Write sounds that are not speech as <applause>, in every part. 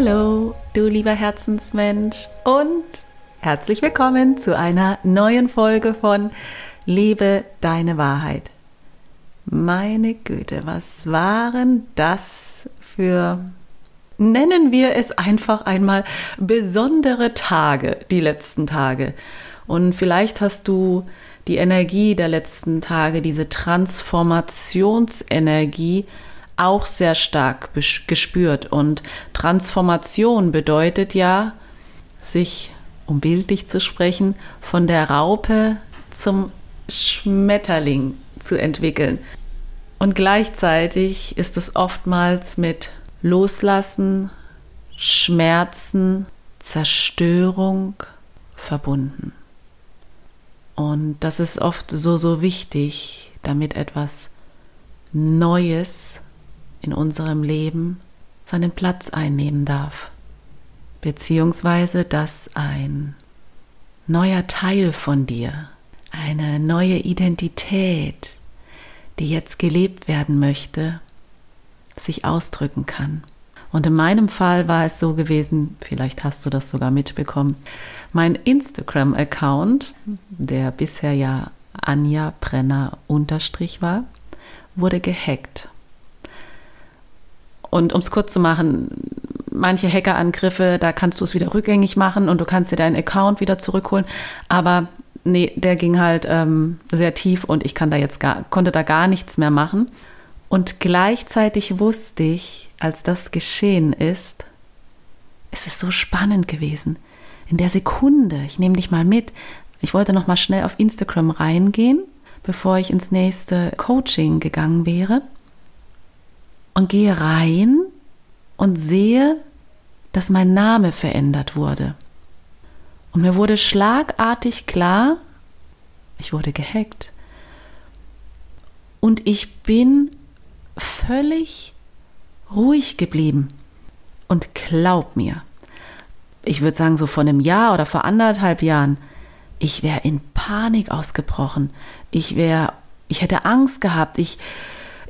Hallo, du lieber Herzensmensch und herzlich willkommen zu einer neuen Folge von Lebe deine Wahrheit. Meine Güte, was waren das für, nennen wir es einfach einmal, besondere Tage, die letzten Tage. Und vielleicht hast du die Energie der letzten Tage, diese Transformationsenergie, auch sehr stark gespürt. Und Transformation bedeutet ja, sich, um bildlich zu sprechen, von der Raupe zum Schmetterling zu entwickeln. Und gleichzeitig ist es oftmals mit Loslassen, Schmerzen, Zerstörung verbunden. Und das ist oft so, so wichtig, damit etwas Neues in unserem Leben seinen Platz einnehmen darf, beziehungsweise dass ein neuer Teil von dir, eine neue Identität, die jetzt gelebt werden möchte, sich ausdrücken kann. Und in meinem Fall war es so gewesen, vielleicht hast du das sogar mitbekommen, mein Instagram-Account, der bisher ja Anja Brenner unterstrich war, wurde gehackt. Und um es kurz zu machen, manche Hackerangriffe, da kannst du es wieder rückgängig machen und du kannst dir deinen Account wieder zurückholen. Aber nee, der ging halt ähm, sehr tief und ich kann da jetzt gar, konnte da gar nichts mehr machen. Und gleichzeitig wusste ich, als das geschehen ist, es ist so spannend gewesen. In der Sekunde, ich nehme dich mal mit, ich wollte noch mal schnell auf Instagram reingehen, bevor ich ins nächste Coaching gegangen wäre und gehe rein und sehe, dass mein Name verändert wurde. Und mir wurde schlagartig klar, ich wurde gehackt. Und ich bin völlig ruhig geblieben. Und glaub mir, ich würde sagen, so vor einem Jahr oder vor anderthalb Jahren, ich wäre in Panik ausgebrochen. Ich wäre, ich hätte Angst gehabt. Ich,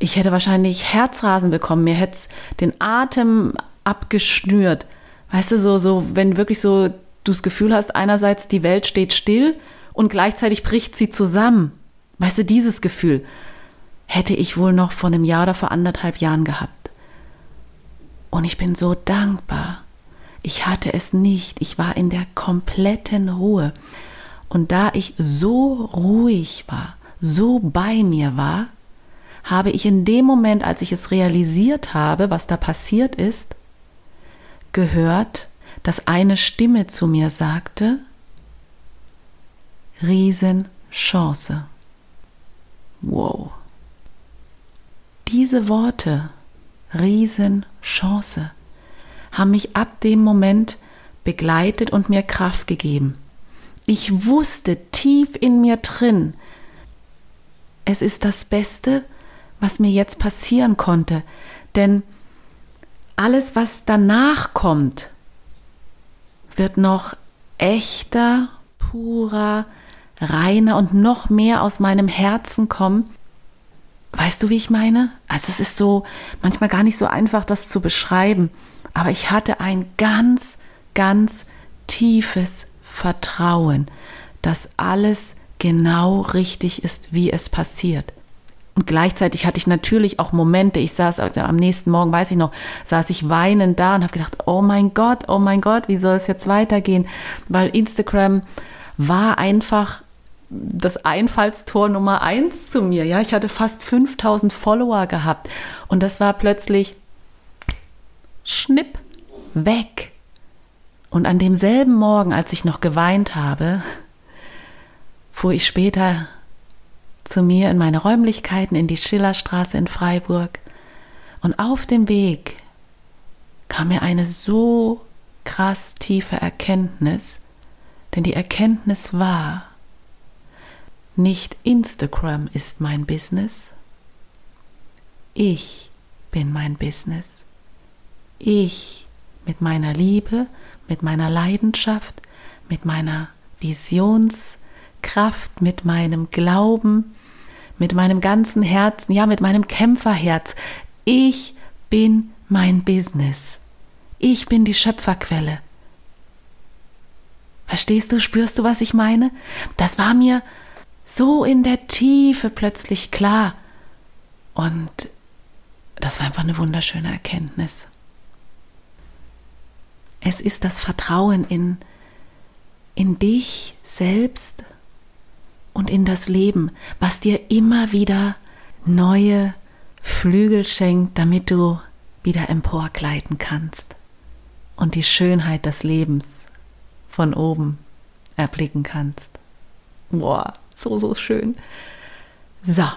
ich hätte wahrscheinlich Herzrasen bekommen, mir hätte es den Atem abgeschnürt. Weißt du, so, so, wenn wirklich so du das Gefühl hast, einerseits die Welt steht still und gleichzeitig bricht sie zusammen. Weißt du, dieses Gefühl hätte ich wohl noch vor einem Jahr oder vor anderthalb Jahren gehabt. Und ich bin so dankbar. Ich hatte es nicht. Ich war in der kompletten Ruhe. Und da ich so ruhig war, so bei mir war, habe ich in dem Moment, als ich es realisiert habe, was da passiert ist, gehört, dass eine Stimme zu mir sagte, Riesenchance. Wow. Diese Worte, Riesenchance, haben mich ab dem Moment begleitet und mir Kraft gegeben. Ich wusste tief in mir drin, es ist das Beste, was mir jetzt passieren konnte. Denn alles, was danach kommt, wird noch echter, purer, reiner und noch mehr aus meinem Herzen kommen. Weißt du, wie ich meine? Also es ist so manchmal gar nicht so einfach, das zu beschreiben. Aber ich hatte ein ganz, ganz tiefes Vertrauen, dass alles genau richtig ist, wie es passiert. Und gleichzeitig hatte ich natürlich auch Momente, ich saß am nächsten Morgen, weiß ich noch, saß ich weinend da und habe gedacht, oh mein Gott, oh mein Gott, wie soll es jetzt weitergehen? Weil Instagram war einfach das Einfallstor Nummer eins zu mir. Ja, ich hatte fast 5000 Follower gehabt und das war plötzlich schnipp weg. Und an demselben Morgen, als ich noch geweint habe, fuhr ich später zu mir in meine Räumlichkeiten in die Schillerstraße in Freiburg. Und auf dem Weg kam mir eine so krass tiefe Erkenntnis, denn die Erkenntnis war, nicht Instagram ist mein Business, ich bin mein Business. Ich mit meiner Liebe, mit meiner Leidenschaft, mit meiner Visionskraft, mit meinem Glauben, mit meinem ganzen Herzen, ja, mit meinem Kämpferherz. Ich bin mein Business. Ich bin die Schöpferquelle. Verstehst du, spürst du, was ich meine? Das war mir so in der Tiefe plötzlich klar. Und das war einfach eine wunderschöne Erkenntnis. Es ist das Vertrauen in, in dich selbst und in das Leben, was dir immer wieder neue Flügel schenkt, damit du wieder emporgleiten kannst und die Schönheit des Lebens von oben erblicken kannst. Boah, so, so schön. So,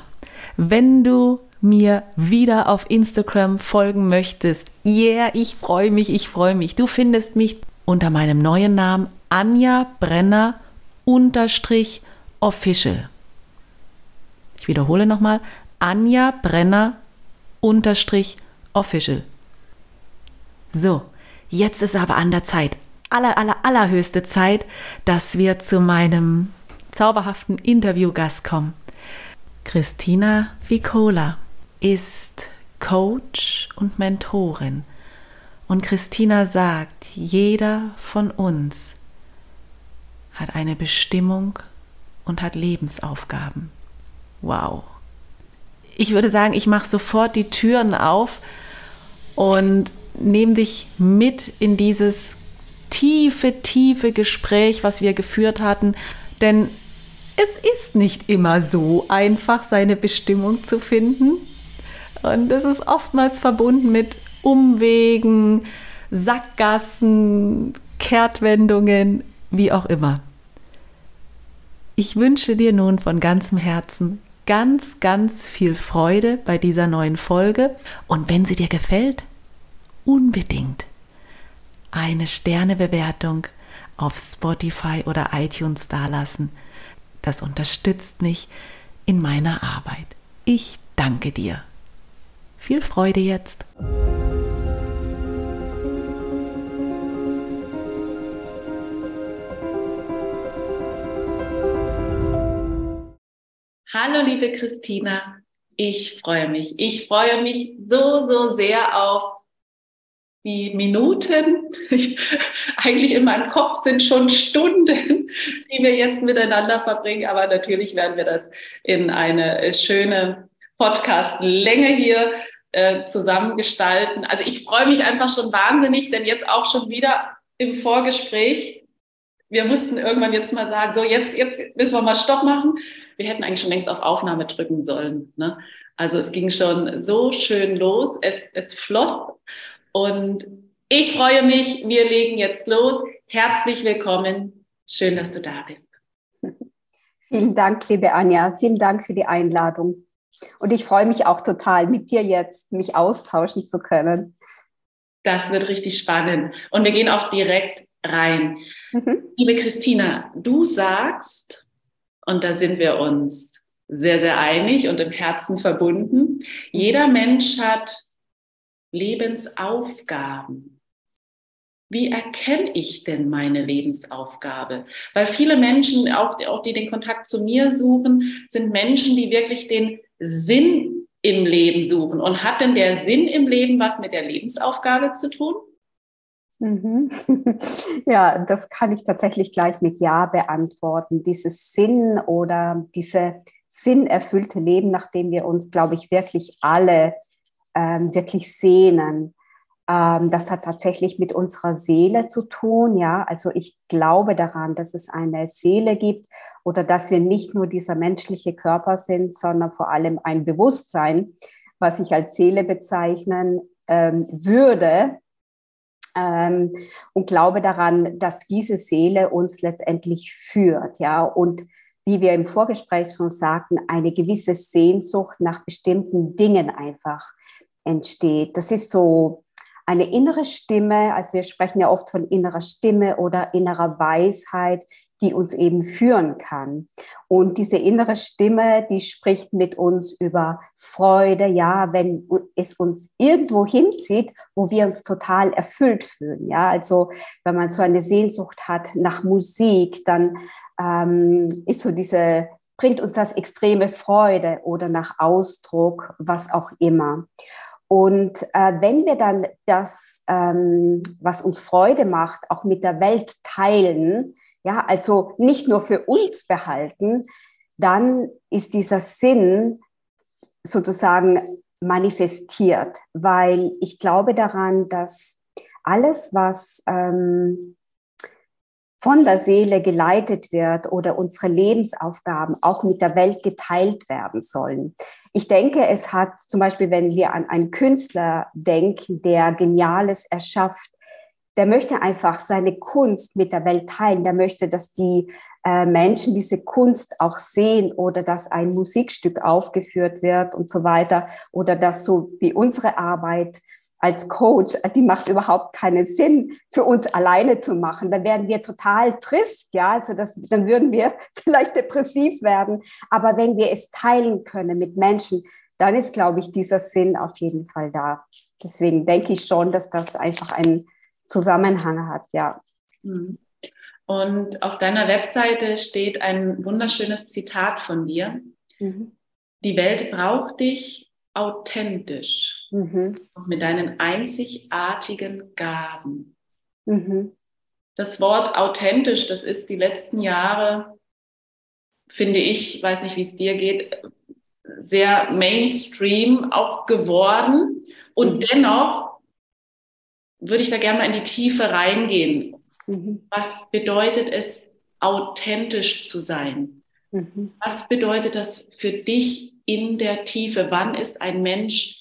wenn du mir wieder auf Instagram folgen möchtest, yeah, ich freue mich, ich freue mich. Du findest mich unter meinem neuen Namen Anja Brenner unterstrich official. Ich wiederhole nochmal, Anja Brenner unterstrich official. So, jetzt ist aber an der Zeit, aller, aller, allerhöchste Zeit, dass wir zu meinem zauberhaften Interviewgast kommen. Christina Vicola ist Coach und Mentorin. Und Christina sagt, jeder von uns hat eine Bestimmung und hat Lebensaufgaben. Wow. Ich würde sagen, ich mache sofort die Türen auf und nehme dich mit in dieses tiefe, tiefe Gespräch, was wir geführt hatten. Denn es ist nicht immer so einfach, seine Bestimmung zu finden. Und es ist oftmals verbunden mit Umwegen, Sackgassen, Kehrtwendungen, wie auch immer. Ich wünsche dir nun von ganzem Herzen ganz, ganz viel Freude bei dieser neuen Folge und wenn sie dir gefällt, unbedingt eine Sternebewertung auf Spotify oder iTunes dalassen. Das unterstützt mich in meiner Arbeit. Ich danke dir. Viel Freude jetzt. Hallo liebe Christina, ich freue mich. Ich freue mich so, so sehr auf die Minuten, ich, <laughs> eigentlich in meinem Kopf sind schon Stunden, die wir jetzt miteinander verbringen, aber natürlich werden wir das in eine äh, schöne Podcast-Länge hier äh, zusammengestalten. Also ich freue mich einfach schon wahnsinnig, denn jetzt auch schon wieder im Vorgespräch, wir mussten irgendwann jetzt mal sagen, so jetzt, jetzt müssen wir mal Stopp machen. Wir hätten eigentlich schon längst auf Aufnahme drücken sollen. Ne? Also es ging schon so schön los, es, es floss und ich freue mich, wir legen jetzt los. Herzlich willkommen. Schön, dass du da bist. <laughs> Vielen Dank, liebe Anja. Vielen Dank für die Einladung. Und ich freue mich auch total, mit dir jetzt mich austauschen zu können. Das wird richtig spannend. Und wir gehen auch direkt rein. Mhm. Liebe Christina, du sagst, und da sind wir uns sehr, sehr einig und im Herzen verbunden, jeder Mensch hat Lebensaufgaben. Wie erkenne ich denn meine Lebensaufgabe? Weil viele Menschen, auch, auch die den Kontakt zu mir suchen, sind Menschen, die wirklich den Sinn im Leben suchen. Und hat denn der Sinn im Leben was mit der Lebensaufgabe zu tun? Mhm. <laughs> Ja, das kann ich tatsächlich gleich mit Ja beantworten. Dieses Sinn oder diese sinnerfüllte Leben, nach dem wir uns, glaube ich, wirklich alle ähm, wirklich sehnen. Ähm, das hat tatsächlich mit unserer Seele zu tun. Ja, also ich glaube daran, dass es eine Seele gibt oder dass wir nicht nur dieser menschliche Körper sind, sondern vor allem ein Bewusstsein, was ich als Seele bezeichnen ähm, würde. Ähm, und glaube daran, dass diese Seele uns letztendlich führt, ja, und wie wir im Vorgespräch schon sagten, eine gewisse Sehnsucht nach bestimmten Dingen einfach entsteht. Das ist so eine innere Stimme, also wir sprechen ja oft von innerer Stimme oder innerer Weisheit, die uns eben führen kann. Und diese innere Stimme, die spricht mit uns über Freude, ja, wenn es uns irgendwo hinzieht, wo wir uns total erfüllt fühlen. Ja, also wenn man so eine Sehnsucht hat nach Musik, dann ähm, ist so diese bringt uns das extreme Freude oder nach Ausdruck, was auch immer. Und äh, wenn wir dann das, ähm, was uns Freude macht, auch mit der Welt teilen, ja, also nicht nur für uns behalten, dann ist dieser Sinn sozusagen manifestiert, weil ich glaube daran, dass alles, was ähm, von der Seele geleitet wird oder unsere Lebensaufgaben auch mit der Welt geteilt werden sollen. Ich denke, es hat zum Beispiel, wenn wir an einen Künstler denken, der Geniales erschafft, der möchte einfach seine Kunst mit der Welt teilen. Der möchte, dass die äh, Menschen diese Kunst auch sehen oder dass ein Musikstück aufgeführt wird und so weiter oder dass so wie unsere Arbeit als Coach, die macht überhaupt keinen Sinn für uns alleine zu machen. Dann wären wir total trist, ja, also das, dann würden wir <laughs> vielleicht depressiv werden. Aber wenn wir es teilen können mit Menschen, dann ist, glaube ich, dieser Sinn auf jeden Fall da. Deswegen denke ich schon, dass das einfach einen Zusammenhang hat, ja. Mhm. Und auf deiner Webseite steht ein wunderschönes Zitat von dir. Mhm. Die Welt braucht dich authentisch mhm. mit deinen einzigartigen Gaben. Mhm. Das Wort authentisch, das ist die letzten Jahre, finde ich, weiß nicht, wie es dir geht, sehr Mainstream auch geworden. Und mhm. dennoch würde ich da gerne mal in die Tiefe reingehen. Mhm. Was bedeutet es, authentisch zu sein? Mhm. Was bedeutet das für dich in der Tiefe? Wann ist ein Mensch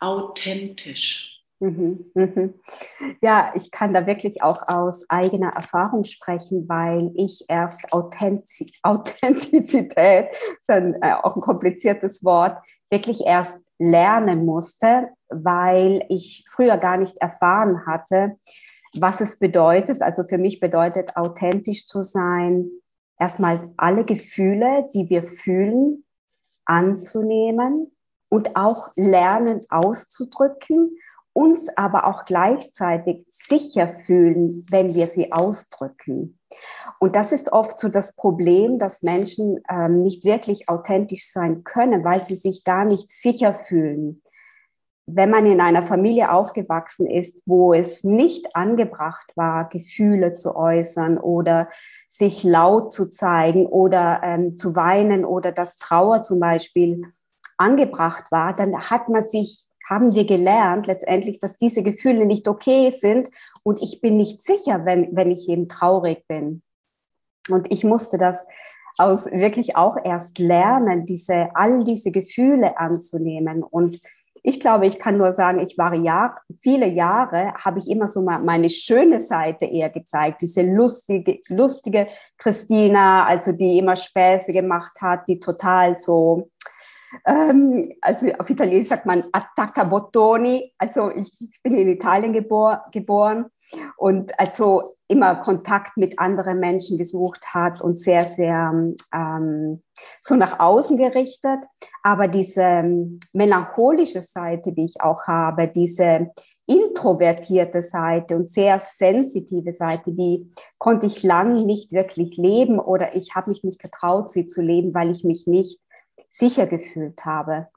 authentisch? Mhm, mhm. Ja, ich kann da wirklich auch aus eigener Erfahrung sprechen, weil ich erst Authentiz Authentizität, ist ein, äh, auch ein kompliziertes Wort, wirklich erst lernen musste, weil ich früher gar nicht erfahren hatte, was es bedeutet. Also für mich bedeutet authentisch zu sein, erstmal alle Gefühle, die wir fühlen, anzunehmen und auch lernen auszudrücken, uns aber auch gleichzeitig sicher fühlen, wenn wir sie ausdrücken. Und das ist oft so das Problem, dass Menschen ähm, nicht wirklich authentisch sein können, weil sie sich gar nicht sicher fühlen. Wenn man in einer Familie aufgewachsen ist, wo es nicht angebracht war, Gefühle zu äußern oder sich laut zu zeigen oder ähm, zu weinen oder dass Trauer zum Beispiel angebracht war, dann hat man sich, haben wir gelernt letztendlich, dass diese Gefühle nicht okay sind. Und ich bin nicht sicher, wenn, wenn ich eben traurig bin. Und ich musste das aus wirklich auch erst lernen, diese, all diese Gefühle anzunehmen. Und ich glaube, ich kann nur sagen, ich war Jahr, viele Jahre, habe ich immer so meine schöne Seite eher gezeigt, diese lustige, lustige Christina, also die immer Späße gemacht hat, die total so, ähm, also auf Italienisch sagt man attacca bottoni, also ich bin in Italien gebor, geboren und also immer Kontakt mit anderen Menschen gesucht hat und sehr, sehr ähm, so nach außen gerichtet. Aber diese ähm, melancholische Seite, die ich auch habe, diese introvertierte Seite und sehr sensitive Seite, die konnte ich lang nicht wirklich leben oder ich habe mich nicht getraut, sie zu leben, weil ich mich nicht sicher gefühlt habe.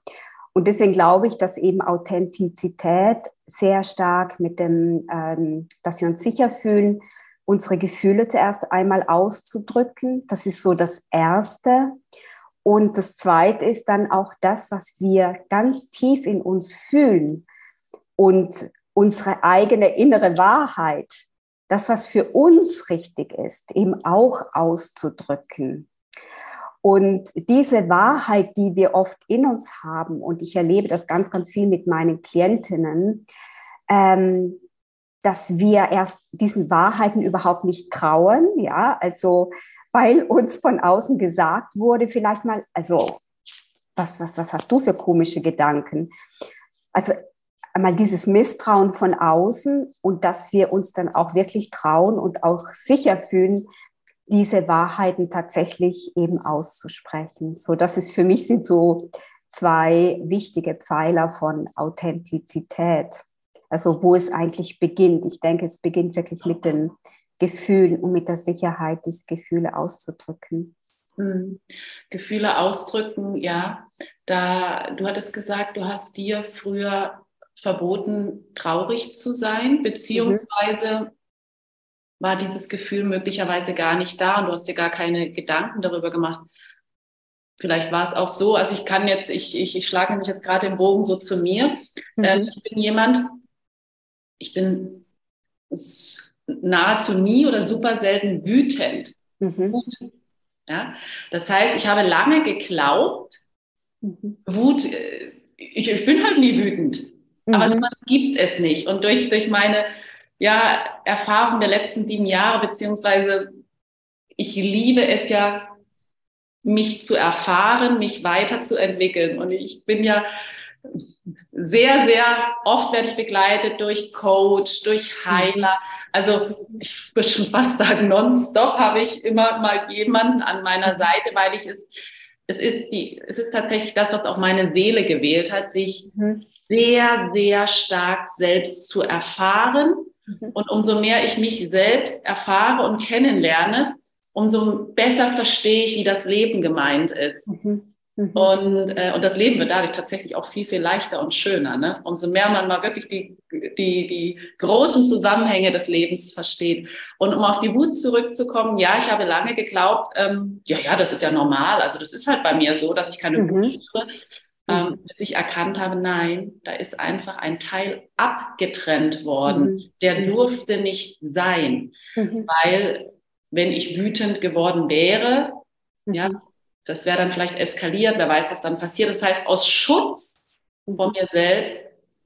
Und deswegen glaube ich, dass eben Authentizität sehr stark mit dem, ähm, dass wir uns sicher fühlen, unsere Gefühle zuerst einmal auszudrücken. Das ist so das Erste. Und das Zweite ist dann auch das, was wir ganz tief in uns fühlen und unsere eigene innere Wahrheit, das, was für uns richtig ist, eben auch auszudrücken. Und diese Wahrheit, die wir oft in uns haben, und ich erlebe das ganz, ganz viel mit meinen Klientinnen, ähm, dass wir erst diesen Wahrheiten überhaupt nicht trauen, ja, also weil uns von außen gesagt wurde, vielleicht mal, also was, was, was hast du für komische Gedanken? Also einmal dieses Misstrauen von außen und dass wir uns dann auch wirklich trauen und auch sicher fühlen, diese Wahrheiten tatsächlich eben auszusprechen. So, das ist für mich sind so zwei wichtige Pfeiler von Authentizität. Also wo es eigentlich beginnt. Ich denke, es beginnt wirklich mit den Gefühlen und mit der Sicherheit, diese Gefühle auszudrücken. Hm. Gefühle ausdrücken, ja. Da, du hattest gesagt, du hast dir früher verboten, traurig zu sein, beziehungsweise mhm. War dieses Gefühl möglicherweise gar nicht da und du hast dir gar keine Gedanken darüber gemacht. Vielleicht war es auch so, also ich kann jetzt, ich, ich, ich schlage mich jetzt gerade im Bogen so zu mir. Mhm. Ähm, ich bin jemand, ich bin nahezu nie oder super selten wütend. Mhm. Ja? Das heißt, ich habe lange geglaubt, mhm. Wut, äh, ich, ich bin halt nie wütend. Mhm. Aber sowas gibt es nicht. Und durch, durch meine ja, Erfahrung der letzten sieben Jahre, beziehungsweise ich liebe es ja, mich zu erfahren, mich weiterzuentwickeln. Und ich bin ja sehr, sehr oft werde ich begleitet durch Coach, durch Heiler. Also ich würde schon fast sagen, nonstop habe ich immer mal jemanden an meiner Seite, weil ich es, es ist die, es ist tatsächlich das, was auch meine Seele gewählt hat, sich mhm. sehr, sehr stark selbst zu erfahren. Mhm. Und umso mehr ich mich selbst erfahre und kennenlerne, umso besser verstehe ich, wie das Leben gemeint ist. Mhm. Mhm. Und, äh, und das Leben wird dadurch tatsächlich auch viel, viel leichter und schöner. Ne? Umso mehr man mal wirklich die, die, die großen Zusammenhänge des Lebens versteht. Und um auf die Wut zurückzukommen, ja, ich habe lange geglaubt, ähm, ja, ja, das ist ja normal. Also das ist halt bei mir so, dass ich keine mhm. Wut spüre. Ähm, mhm. bis ich erkannt habe, nein, da ist einfach ein Teil abgetrennt worden. Mhm. Der mhm. durfte nicht sein, mhm. weil wenn ich wütend geworden wäre, ja, das wäre dann vielleicht eskaliert, wer weiß, was dann passiert. Das heißt, aus Schutz von mir selbst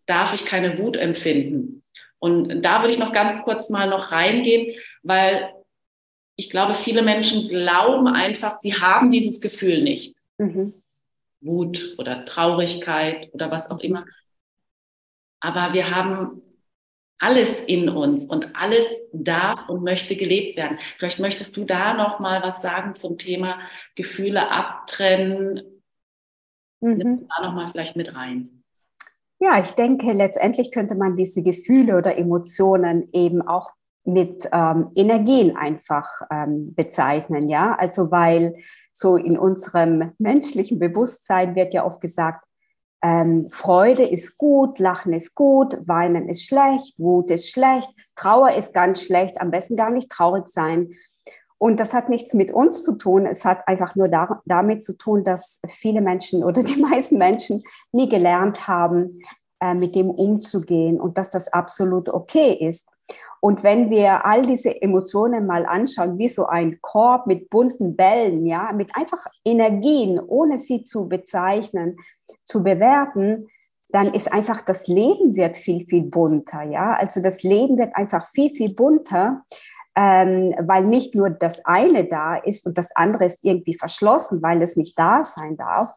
darf ich keine Wut empfinden. Und da würde ich noch ganz kurz mal noch reingehen, weil ich glaube, viele Menschen glauben einfach, sie haben dieses Gefühl nicht. Mhm. Wut oder Traurigkeit oder was auch immer. Aber wir haben alles in uns und alles da und möchte gelebt werden. Vielleicht möchtest du da noch mal was sagen zum Thema Gefühle abtrennen. Mhm. Nimm es da noch mal vielleicht mit rein. Ja, ich denke, letztendlich könnte man diese Gefühle oder Emotionen eben auch mit ähm, Energien einfach ähm, bezeichnen, ja. Also weil so in unserem menschlichen Bewusstsein wird ja oft gesagt, ähm, Freude ist gut, Lachen ist gut, Weinen ist schlecht, Wut ist schlecht, Trauer ist ganz schlecht, am besten gar nicht traurig sein. Und das hat nichts mit uns zu tun. Es hat einfach nur da, damit zu tun, dass viele Menschen oder die <laughs> meisten Menschen nie gelernt haben, äh, mit dem umzugehen und dass das absolut okay ist. Und wenn wir all diese Emotionen mal anschauen, wie so ein Korb mit bunten Bällen, ja, mit einfach Energien, ohne sie zu bezeichnen, zu bewerten, dann ist einfach das Leben wird viel, viel bunter, ja. Also das Leben wird einfach viel, viel bunter, ähm, weil nicht nur das eine da ist und das andere ist irgendwie verschlossen, weil es nicht da sein darf.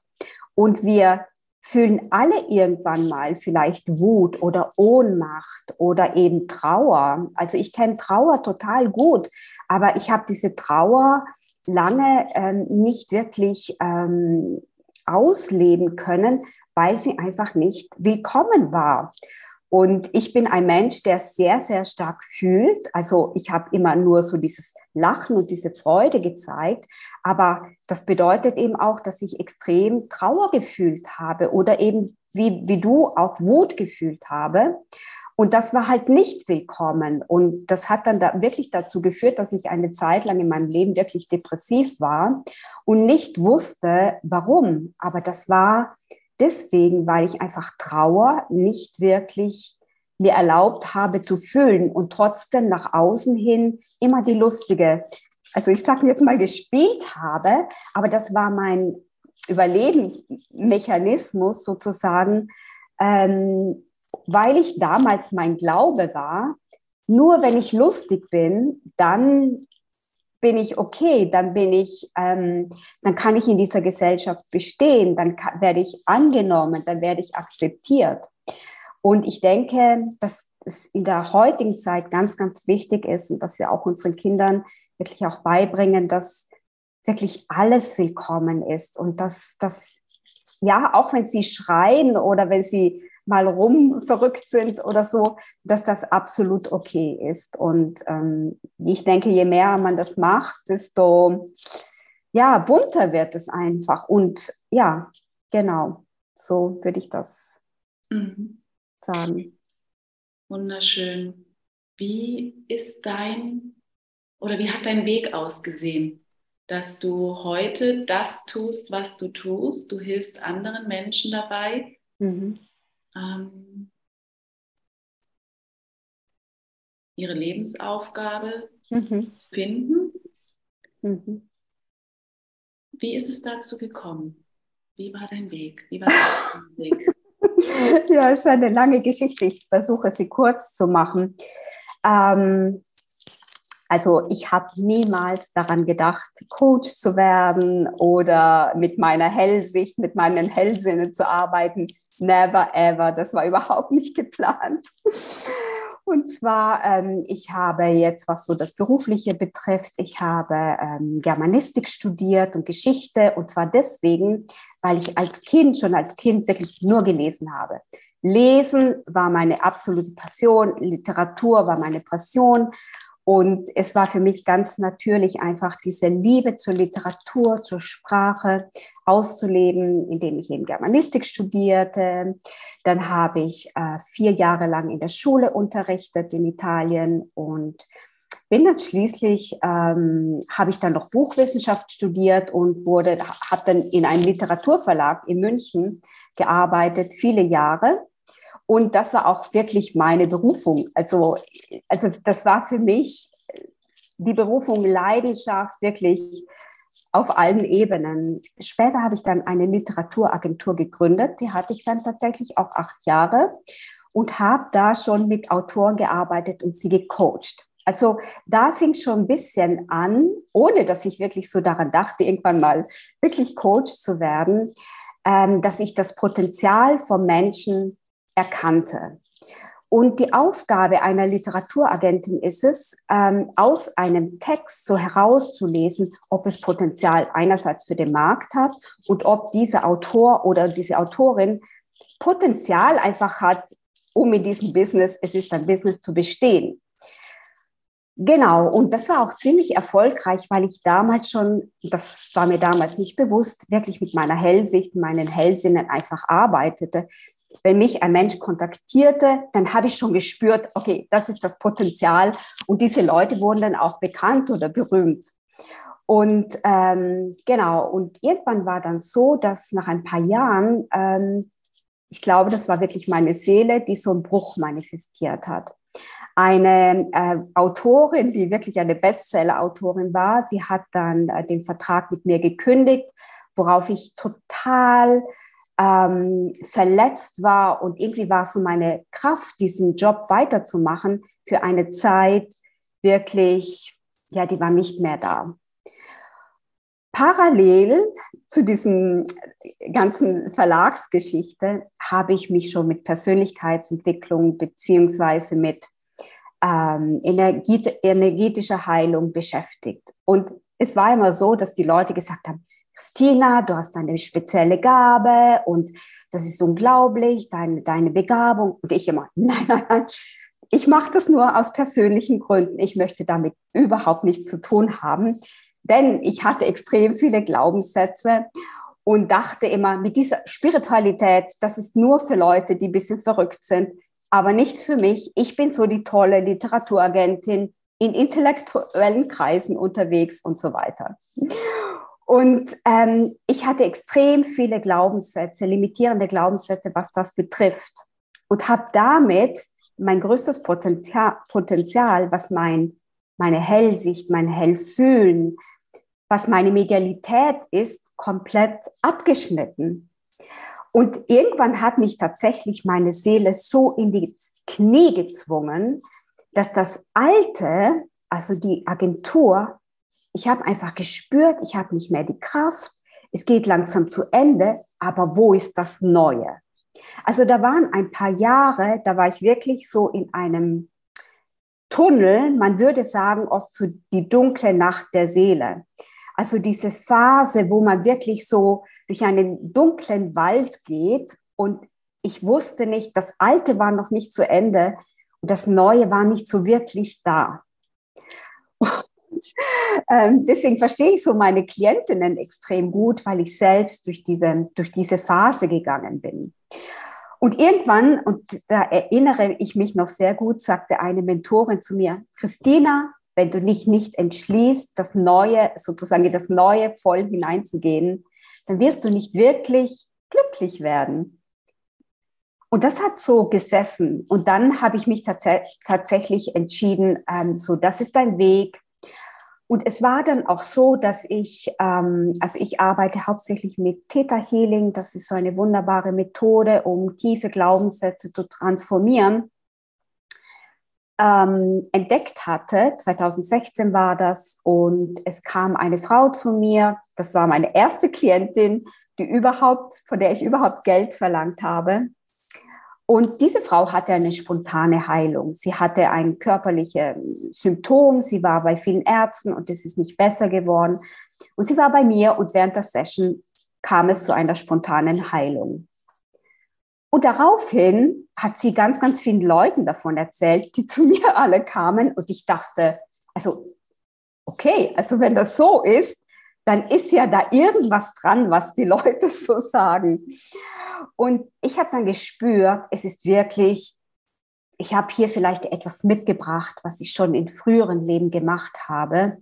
Und wir fühlen alle irgendwann mal vielleicht Wut oder Ohnmacht oder eben Trauer. Also ich kenne Trauer total gut, aber ich habe diese Trauer lange ähm, nicht wirklich ähm, ausleben können, weil sie einfach nicht willkommen war. Und ich bin ein Mensch, der sehr, sehr stark fühlt. Also ich habe immer nur so dieses Lachen und diese Freude gezeigt. Aber das bedeutet eben auch, dass ich extrem Trauer gefühlt habe oder eben wie, wie du auch Wut gefühlt habe. Und das war halt nicht willkommen. Und das hat dann da wirklich dazu geführt, dass ich eine Zeit lang in meinem Leben wirklich depressiv war und nicht wusste, warum. Aber das war deswegen, weil ich einfach Trauer nicht wirklich mir erlaubt habe zu fühlen und trotzdem nach außen hin immer die lustige, also ich sage jetzt mal gespielt habe, aber das war mein Überlebensmechanismus sozusagen, ähm, weil ich damals mein Glaube war, nur wenn ich lustig bin, dann bin ich okay, dann bin ich, ähm, dann kann ich in dieser Gesellschaft bestehen, dann kann, werde ich angenommen, dann werde ich akzeptiert. Und ich denke, dass es in der heutigen Zeit ganz, ganz wichtig ist und dass wir auch unseren Kindern wirklich auch beibringen, dass wirklich alles willkommen ist und dass das, ja, auch wenn sie schreien oder wenn sie mal rum verrückt sind oder so, dass das absolut okay ist. Und ähm, ich denke, je mehr man das macht, desto ja, bunter wird es einfach. Und ja, genau, so würde ich das mhm. sagen. Wunderschön. Wie ist dein oder wie hat dein Weg ausgesehen, dass du heute das tust, was du tust? Du hilfst anderen Menschen dabei. Mhm. Ähm, ihre Lebensaufgabe mhm. finden. Mhm. Wie ist es dazu gekommen? Wie war dein Weg? Wie war dein <laughs> Weg? ja, es ist eine lange Geschichte. Ich versuche sie kurz zu machen. Ähm, also ich habe niemals daran gedacht, Coach zu werden oder mit meiner Hellsicht, mit meinen Hellsinnen zu arbeiten. Never ever. Das war <laughs> überhaupt nicht geplant. Und zwar, ähm, ich habe jetzt, was so das Berufliche betrifft, ich habe ähm, Germanistik studiert und Geschichte. Und zwar deswegen, weil ich als Kind, schon als Kind wirklich nur gelesen habe. Lesen war meine absolute Passion, Literatur war meine Passion. Und es war für mich ganz natürlich, einfach diese Liebe zur Literatur, zur Sprache auszuleben, indem ich eben Germanistik studierte. Dann habe ich äh, vier Jahre lang in der Schule unterrichtet in Italien und bin dann schließlich, ähm, habe ich dann noch Buchwissenschaft studiert und wurde, habe dann in einem Literaturverlag in München gearbeitet, viele Jahre. Und das war auch wirklich meine Berufung. Also, also das war für mich die Berufung Leidenschaft wirklich auf allen Ebenen. Später habe ich dann eine Literaturagentur gegründet. Die hatte ich dann tatsächlich auch acht Jahre und habe da schon mit Autoren gearbeitet und sie gecoacht. Also da fing schon ein bisschen an, ohne dass ich wirklich so daran dachte, irgendwann mal wirklich Coach zu werden, ähm, dass ich das Potenzial von Menschen erkannte. Und die Aufgabe einer Literaturagentin ist es, ähm, aus einem Text so herauszulesen, ob es Potenzial einerseits für den Markt hat und ob dieser Autor oder diese Autorin Potenzial einfach hat, um in diesem Business, es ist ein Business zu bestehen. Genau, und das war auch ziemlich erfolgreich, weil ich damals schon, das war mir damals nicht bewusst, wirklich mit meiner Hellsicht, meinen Hellsinnen einfach arbeitete wenn mich ein Mensch kontaktierte, dann habe ich schon gespürt, okay, das ist das Potenzial. Und diese Leute wurden dann auch bekannt oder berühmt. Und ähm, genau, und irgendwann war dann so, dass nach ein paar Jahren, ähm, ich glaube, das war wirklich meine Seele, die so einen Bruch manifestiert hat. Eine äh, Autorin, die wirklich eine Bestseller-Autorin war, sie hat dann äh, den Vertrag mit mir gekündigt, worauf ich total ähm, verletzt war und irgendwie war so meine Kraft, diesen Job weiterzumachen, für eine Zeit wirklich, ja, die war nicht mehr da. Parallel zu diesem ganzen Verlagsgeschichte habe ich mich schon mit Persönlichkeitsentwicklung beziehungsweise mit ähm, energetischer Heilung beschäftigt. Und es war immer so, dass die Leute gesagt haben, Christina, du hast eine spezielle Gabe und das ist unglaublich, deine, deine Begabung. Und ich immer, <laughs> nein, nein, nein, ich mache das nur aus persönlichen Gründen. Ich möchte damit überhaupt nichts zu tun haben, denn ich hatte extrem viele Glaubenssätze und dachte immer, mit dieser Spiritualität, das ist nur für Leute, die ein bisschen verrückt sind, aber nichts für mich. Ich bin so die tolle Literaturagentin in intellektuellen Kreisen unterwegs und so weiter. Und ähm, ich hatte extrem viele Glaubenssätze, limitierende Glaubenssätze, was das betrifft. Und habe damit mein größtes Potenzial, Potenzial, was mein, meine Hellsicht, mein Hellfühlen, was meine Medialität ist, komplett abgeschnitten. Und irgendwann hat mich tatsächlich meine Seele so in die Knie gezwungen, dass das Alte, also die Agentur, ich habe einfach gespürt, ich habe nicht mehr die Kraft, es geht langsam zu Ende, aber wo ist das Neue? Also da waren ein paar Jahre, da war ich wirklich so in einem Tunnel, man würde sagen oft so die dunkle Nacht der Seele. Also diese Phase, wo man wirklich so durch einen dunklen Wald geht und ich wusste nicht, das Alte war noch nicht zu Ende und das Neue war nicht so wirklich da. <laughs> Ähm, deswegen verstehe ich so meine Klientinnen extrem gut, weil ich selbst durch diese, durch diese Phase gegangen bin. Und irgendwann, und da erinnere ich mich noch sehr gut, sagte eine Mentorin zu mir, Christina, wenn du dich nicht entschließt, das Neue, sozusagen in das Neue voll hineinzugehen, dann wirst du nicht wirklich glücklich werden. Und das hat so gesessen. Und dann habe ich mich tats tatsächlich entschieden, ähm, so, das ist dein Weg. Und es war dann auch so, dass ich, ähm, also ich arbeite hauptsächlich mit Theta Healing. Das ist so eine wunderbare Methode, um tiefe Glaubenssätze zu transformieren ähm, entdeckt hatte. 2016 war das und es kam eine Frau zu mir. Das war meine erste Klientin, die überhaupt, von der ich überhaupt Geld verlangt habe. Und diese Frau hatte eine spontane Heilung. Sie hatte ein körperliches Symptom. Sie war bei vielen Ärzten und es ist nicht besser geworden. Und sie war bei mir und während der Session kam es zu einer spontanen Heilung. Und daraufhin hat sie ganz, ganz vielen Leuten davon erzählt, die <laughs> zu mir alle kamen. Und ich dachte, also, okay, also wenn das so ist, dann ist ja da irgendwas dran, was die Leute <laughs> so sagen. Und ich habe dann gespürt, es ist wirklich, ich habe hier vielleicht etwas mitgebracht, was ich schon in früheren Leben gemacht habe.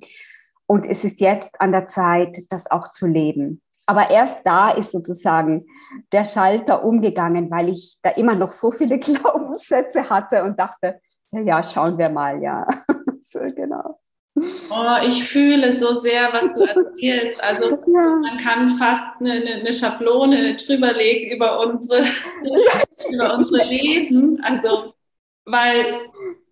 Und es ist jetzt an der Zeit, das auch zu leben. Aber erst da ist sozusagen der Schalter umgegangen, weil ich da immer noch so viele <laughs> Glaubenssätze hatte und dachte, ja, schauen wir mal, ja. <laughs> so, genau. Oh, ich fühle so sehr, was du erzählst. Also <laughs> ja. man kann fast eine, eine, Schablone drüberlegen über unsere, <laughs> über unsere Leben. Also, weil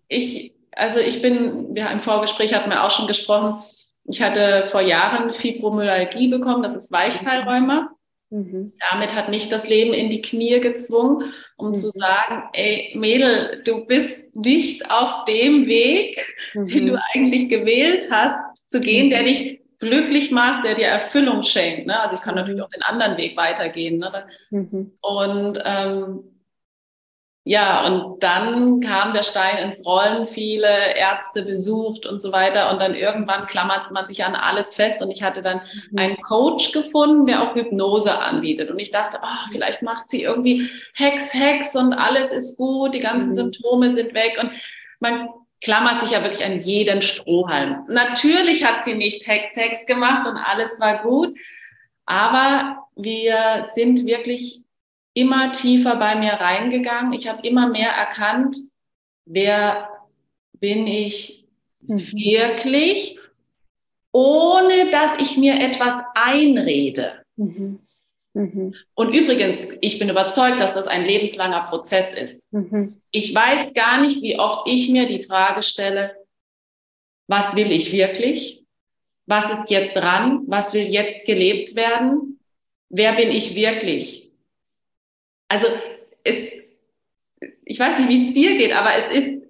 ich, also ich bin, wir im Vorgespräch hatten wir auch schon gesprochen, ich hatte vor Jahren Fibromyalgie bekommen, das ist Weichteilräumer. Mhm. Damit hat mich das Leben in die Knie gezwungen, um mhm. zu sagen, ey Mädel, du bist nicht auf dem Weg, mhm. den du eigentlich gewählt hast, zu gehen, der mhm. dich glücklich macht, der dir Erfüllung schenkt. Ne? Also ich kann natürlich mhm. auch den anderen Weg weitergehen. Ne? Mhm. Und ähm, ja, und dann kam der Stein ins Rollen, viele Ärzte besucht und so weiter. Und dann irgendwann klammert man sich an alles fest. Und ich hatte dann mhm. einen Coach gefunden, der auch Hypnose anbietet. Und ich dachte, oh, vielleicht macht sie irgendwie Hex, Hex und alles ist gut, die ganzen mhm. Symptome sind weg. Und man klammert sich ja wirklich an jeden Strohhalm. Natürlich hat sie nicht Hex, Hex gemacht und alles war gut. Aber wir sind wirklich immer tiefer bei mir reingegangen. Ich habe immer mehr erkannt, wer bin ich mhm. wirklich, ohne dass ich mir etwas einrede. Mhm. Mhm. Und übrigens, ich bin überzeugt, dass das ein lebenslanger Prozess ist. Mhm. Ich weiß gar nicht, wie oft ich mir die Frage stelle, was will ich wirklich? Was ist jetzt dran? Was will jetzt gelebt werden? Wer bin ich wirklich? Also es, ich weiß nicht, wie es dir geht, aber es ist,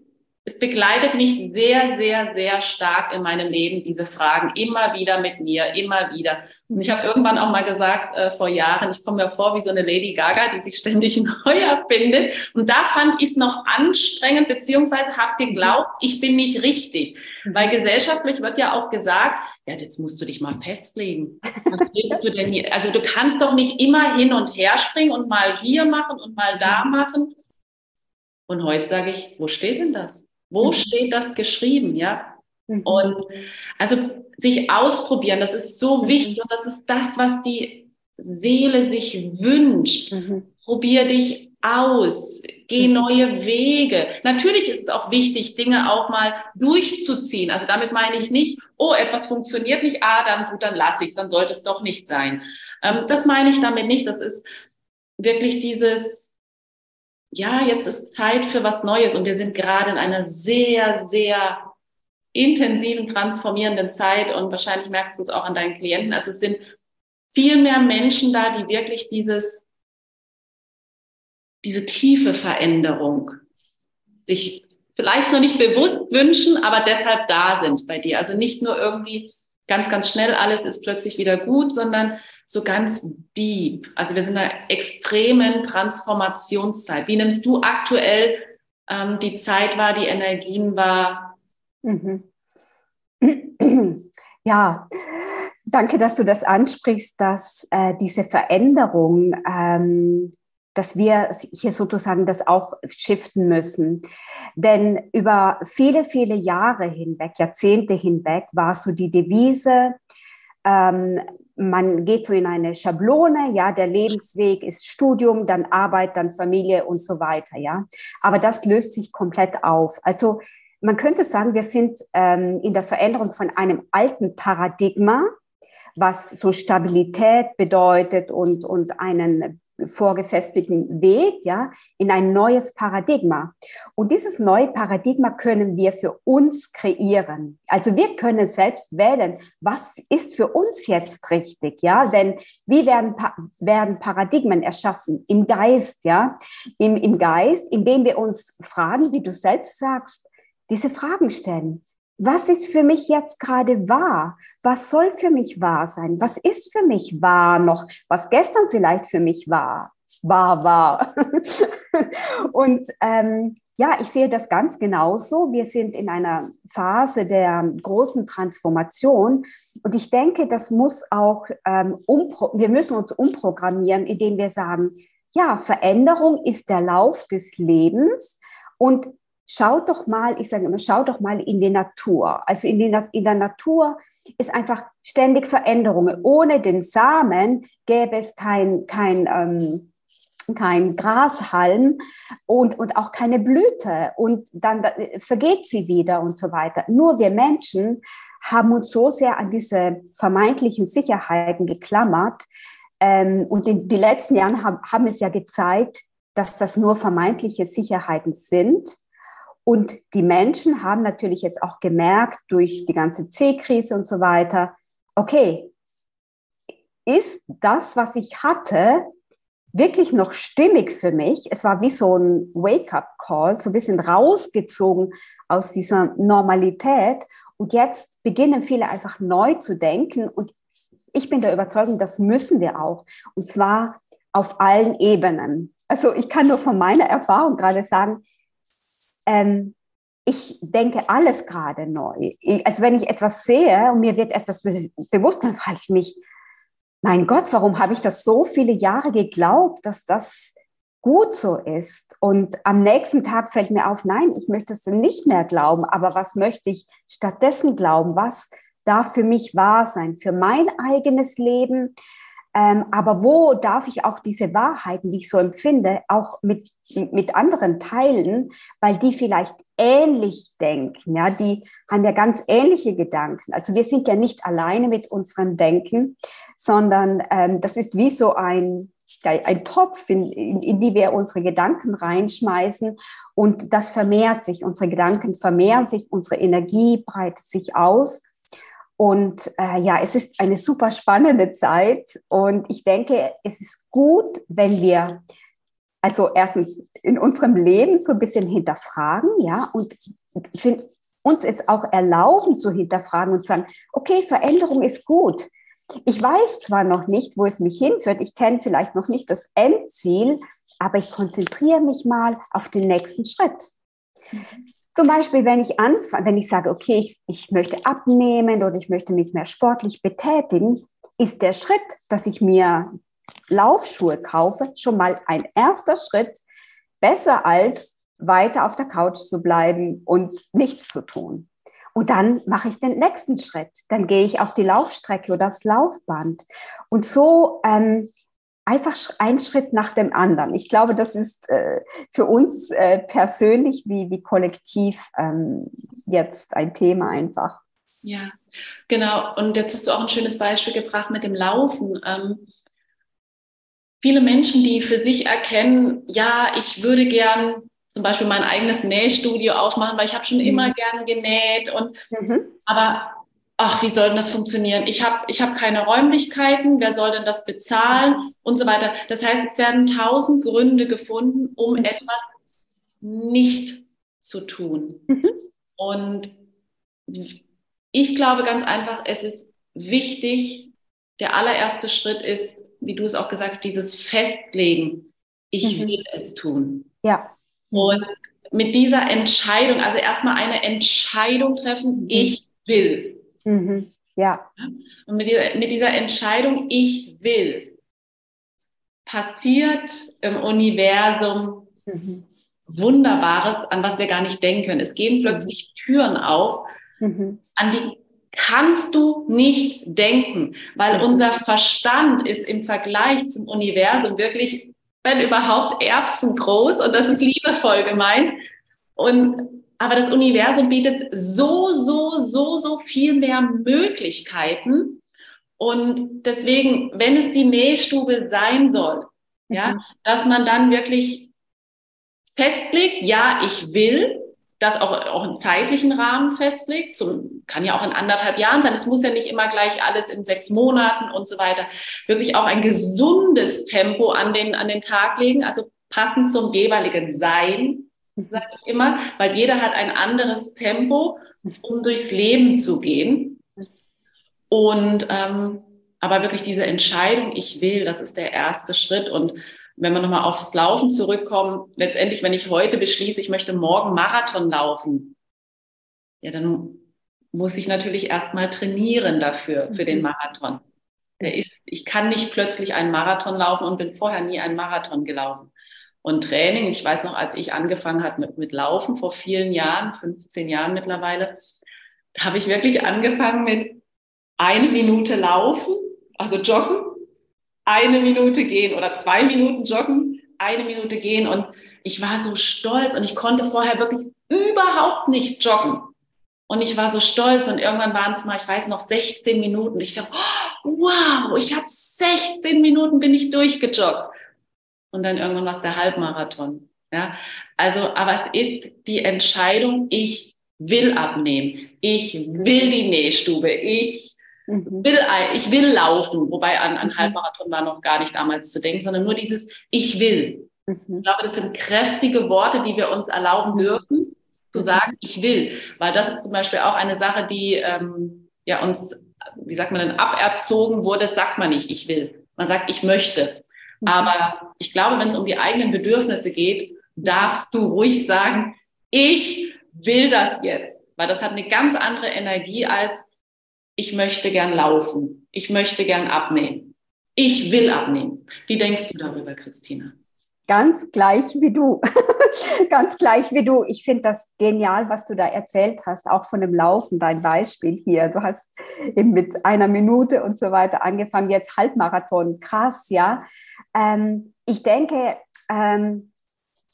es begleitet mich sehr, sehr, sehr stark in meinem Leben, diese Fragen, immer wieder mit mir, immer wieder. Und ich habe irgendwann auch mal gesagt, äh, vor Jahren, ich komme mir vor wie so eine Lady Gaga, die sich ständig <laughs> neu erfindet. Und da fand ich es noch anstrengend, beziehungsweise habe geglaubt, ich bin nicht richtig. Mhm. Weil gesellschaftlich wird ja auch gesagt, ja, jetzt musst du dich mal festlegen. Was willst du denn hier? Also du kannst doch nicht immer hin und her springen und mal hier machen und mal da mhm. machen. Und heute sage ich, wo steht denn das? Wo mhm. steht das geschrieben, ja? Mhm. Und also sich ausprobieren, das ist so mhm. wichtig und das ist das, was die Seele sich wünscht. Mhm. Probier dich aus, geh mhm. neue Wege. Natürlich ist es auch wichtig, Dinge auch mal durchzuziehen. Also damit meine ich nicht, oh, etwas funktioniert nicht, ah, dann gut, dann lasse ich es, dann sollte es doch nicht sein. Ähm, das meine ich damit nicht. Das ist wirklich dieses ja, jetzt ist Zeit für was Neues und wir sind gerade in einer sehr, sehr intensiven, transformierenden Zeit und wahrscheinlich merkst du es auch an deinen Klienten. Also es sind viel mehr Menschen da, die wirklich dieses, diese tiefe Veränderung sich vielleicht noch nicht bewusst wünschen, aber deshalb da sind bei dir. Also nicht nur irgendwie ganz, ganz schnell alles ist plötzlich wieder gut, sondern so ganz deep. Also wir sind in einer extremen Transformationszeit. Wie nimmst du aktuell ähm, die Zeit wahr, die Energien wahr? Mhm. <clears throat> Ja, danke, dass du das ansprichst, dass äh, diese Veränderung ähm, dass wir hier sozusagen das auch shiften müssen. Denn über viele, viele Jahre hinweg, Jahrzehnte hinweg, war so die Devise, ähm, man geht so in eine Schablone, ja, der Lebensweg ist Studium, dann Arbeit, dann Familie und so weiter, ja. Aber das löst sich komplett auf. Also man könnte sagen, wir sind ähm, in der Veränderung von einem alten Paradigma, was so Stabilität bedeutet und, und einen vorgefestigten Weg, ja, in ein neues Paradigma. Und dieses neue Paradigma können wir für uns kreieren. Also wir können selbst wählen, was ist für uns jetzt richtig, ja, denn wie werden, werden Paradigmen erschaffen? Im Geist, ja, im, im Geist, indem wir uns fragen, wie du selbst sagst, diese Fragen stellen. Was ist für mich jetzt gerade wahr? Was soll für mich wahr sein? Was ist für mich wahr noch? Was gestern vielleicht für mich war? Wahr war. <laughs> Und ähm, ja, ich sehe das ganz genauso. Wir sind in einer Phase der großen Transformation. Und ich denke, das muss auch, ähm, wir müssen uns umprogrammieren, indem wir sagen, ja, Veränderung ist der Lauf des Lebens. Und schaut doch mal, ich sage immer, schaut doch mal in die Natur. Also in, die, in der Natur ist einfach ständig Veränderungen. Ohne den Samen gäbe es kein, kein, ähm, kein Grashalm und, und auch keine Blüte. Und dann vergeht sie wieder und so weiter. Nur wir Menschen haben uns so sehr an diese vermeintlichen Sicherheiten geklammert. Ähm, und in die letzten Jahre haben, haben es ja gezeigt, dass das nur vermeintliche Sicherheiten sind und die Menschen haben natürlich jetzt auch gemerkt durch die ganze C-Krise und so weiter, okay, ist das, was ich hatte, wirklich noch stimmig für mich? Es war wie so ein Wake-up-Call, so ein bisschen rausgezogen aus dieser Normalität. Und jetzt beginnen viele einfach neu zu denken. Und ich bin der Überzeugung, das müssen wir auch. Und zwar auf allen Ebenen. Also ich kann nur von meiner Erfahrung gerade sagen, ähm, ich denke alles gerade neu. Also wenn ich etwas sehe und mir wird etwas bewusst, dann frage ich mich, mein Gott, warum habe ich das so viele Jahre geglaubt, dass das gut so ist? Und am nächsten Tag fällt mir auf, nein, ich möchte es nicht mehr glauben, aber was möchte ich stattdessen glauben? Was darf für mich wahr sein? Für mein eigenes Leben, ähm, aber wo darf ich auch diese Wahrheiten, die ich so empfinde, auch mit, mit anderen teilen, weil die vielleicht ähnlich denken, ja, die haben ja ganz ähnliche Gedanken. Also wir sind ja nicht alleine mit unserem Denken, sondern ähm, das ist wie so ein, ein Topf, in, in, in die wir unsere Gedanken reinschmeißen und das vermehrt sich, unsere Gedanken vermehren sich, unsere Energie breitet sich aus und äh, ja, es ist eine super spannende Zeit und ich denke, es ist gut, wenn wir also erstens in unserem Leben so ein bisschen hinterfragen, ja, und uns es auch erlauben zu hinterfragen und sagen, okay, Veränderung ist gut. Ich weiß zwar noch nicht, wo es mich hinführt, ich kenne vielleicht noch nicht das Endziel, aber ich konzentriere mich mal auf den nächsten Schritt. Zum Beispiel, wenn ich anfange, wenn ich sage, okay, ich, ich möchte abnehmen oder ich möchte mich mehr sportlich betätigen, ist der Schritt, dass ich mir Laufschuhe kaufe, schon mal ein erster Schritt, besser als weiter auf der Couch zu bleiben und nichts zu tun. Und dann mache ich den nächsten Schritt. Dann gehe ich auf die Laufstrecke oder aufs Laufband. Und so ähm, einfach ein Schritt nach dem anderen. Ich glaube, das ist äh, für uns äh, persönlich wie, wie kollektiv ähm, jetzt ein Thema einfach. Ja, genau. Und jetzt hast du auch ein schönes Beispiel gebracht mit dem Laufen. Ähm, viele Menschen, die für sich erkennen, ja, ich würde gern zum Beispiel mein eigenes Nähstudio aufmachen, weil ich habe schon mhm. immer gern genäht und mhm. aber ach, wie soll denn das funktionieren? Ich habe ich hab keine Räumlichkeiten, wer soll denn das bezahlen und so weiter. Das heißt, es werden tausend Gründe gefunden, um mhm. etwas nicht zu tun. Mhm. Und ich glaube ganz einfach, es ist wichtig, der allererste Schritt ist, wie du es auch gesagt hast, dieses Festlegen. Ich mhm. will es tun. Ja. Und mit dieser Entscheidung, also erstmal eine Entscheidung treffen, mhm. ich will. Mhm. Ja. Und mit dieser, mit dieser Entscheidung, ich will, passiert im Universum mhm. Wunderbares, an was wir gar nicht denken können. Es gehen plötzlich Türen auf, mhm. an die kannst du nicht denken, weil mhm. unser Verstand ist im Vergleich zum Universum wirklich, wenn überhaupt, erbsengroß und das ist liebevoll gemeint. Und, aber das Universum bietet so, so, so, so viel mehr Möglichkeiten. Und deswegen, wenn es die Nähstube sein soll, ja, mhm. dass man dann wirklich festlegt, ja, ich will, das auch, auch im zeitlichen Rahmen festlegt. Zum, kann ja auch in anderthalb Jahren sein. Es muss ja nicht immer gleich alles in sechs Monaten und so weiter. Wirklich auch ein gesundes Tempo an den, an den Tag legen, also passend zum jeweiligen Sein, sage ich immer, weil jeder hat ein anderes Tempo, um durchs Leben zu gehen. Und ähm, aber wirklich diese Entscheidung, ich will, das ist der erste Schritt. Und wenn wir nochmal aufs Laufen zurückkommen, letztendlich, wenn ich heute beschließe, ich möchte morgen Marathon laufen, ja, dann muss ich natürlich erstmal trainieren dafür, für den mhm. Marathon. Der ist, ich kann nicht plötzlich einen Marathon laufen und bin vorher nie einen Marathon gelaufen. Und Training, ich weiß noch, als ich angefangen habe mit, mit Laufen vor vielen Jahren, 15 Jahren mittlerweile, habe ich wirklich angefangen mit eine Minute laufen, also joggen, eine Minute gehen oder zwei Minuten joggen, eine Minute gehen. Und ich war so stolz und ich konnte vorher wirklich überhaupt nicht joggen. Und ich war so stolz und irgendwann waren es mal, ich weiß noch, 16 Minuten. Ich so, oh, wow, ich habe 16 Minuten bin ich durchgejoggt. Und dann irgendwann war es der Halbmarathon. Ja, also, aber es ist die Entscheidung, ich will abnehmen. Ich will die Nähstube. Ich Mhm. Will, ich will laufen, wobei an, an mhm. Halbmarathon war noch gar nicht damals zu denken, sondern nur dieses Ich will. Mhm. Ich glaube, das sind kräftige Worte, die wir uns erlauben dürfen, zu mhm. sagen, ich will. Weil das ist zum Beispiel auch eine Sache, die ähm, ja uns, wie sagt man denn, aberzogen wurde, sagt man nicht, ich will. Man sagt, ich möchte. Mhm. Aber ich glaube, wenn es um die eigenen Bedürfnisse geht, darfst du ruhig sagen, ich will das jetzt. Weil das hat eine ganz andere Energie als, ich möchte gern laufen, ich möchte gern abnehmen, ich will abnehmen. Wie denkst du darüber, Christina? Ganz gleich wie du. <laughs> Ganz gleich wie du. Ich finde das genial, was du da erzählt hast, auch von dem Laufen, dein Beispiel hier. Du hast eben mit einer Minute und so weiter angefangen, jetzt Halbmarathon. Krass, ja. Ähm, ich denke, ähm,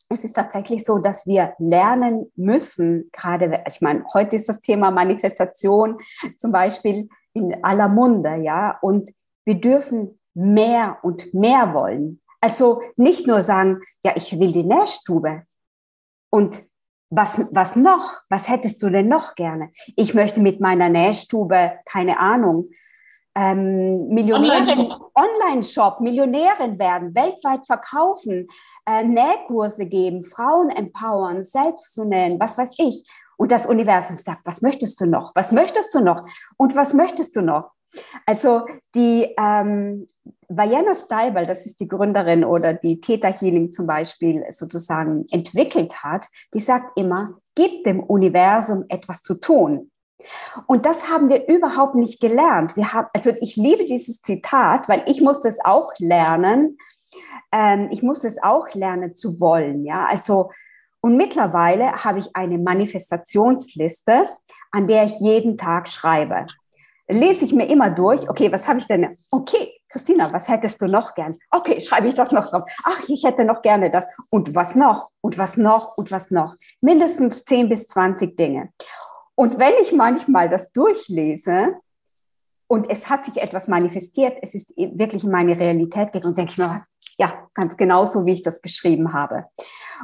es ist tatsächlich so, dass wir lernen müssen, gerade, ich meine, heute ist das Thema Manifestation zum Beispiel in aller Munde, ja, und wir dürfen mehr und mehr wollen. Also nicht nur sagen, ja, ich will die Nährstube. Und was, was noch? Was hättest du denn noch gerne? Ich möchte mit meiner Nährstube, keine Ahnung, ähm, Millionärin, Online-Shop, Online Millionärin werden, weltweit verkaufen, äh, Nähkurse geben, Frauen empowern, selbst zu nähen, was weiß ich. Und das Universum sagt, was möchtest du noch? Was möchtest du noch? Und was möchtest du noch? Also die ähm, Vajana Steibel, das ist die Gründerin oder die Theta Healing zum Beispiel sozusagen entwickelt hat, die sagt immer, gib dem Universum etwas zu tun. Und das haben wir überhaupt nicht gelernt. Wir haben, also ich liebe dieses Zitat, weil ich musste es auch lernen, ähm, ich musste es auch lernen zu wollen. Ja, also und mittlerweile habe ich eine Manifestationsliste, an der ich jeden Tag schreibe. Lese ich mir immer durch, okay, was habe ich denn? Okay, Christina, was hättest du noch gern? Okay, schreibe ich das noch drauf. Ach, ich hätte noch gerne das. Und was noch? Und was noch? Und was noch? Mindestens 10 bis 20 Dinge. Und wenn ich manchmal das durchlese und es hat sich etwas manifestiert, es ist wirklich in meine Realität gegangen, denke ich mir, ja, ganz genauso, wie ich das beschrieben habe.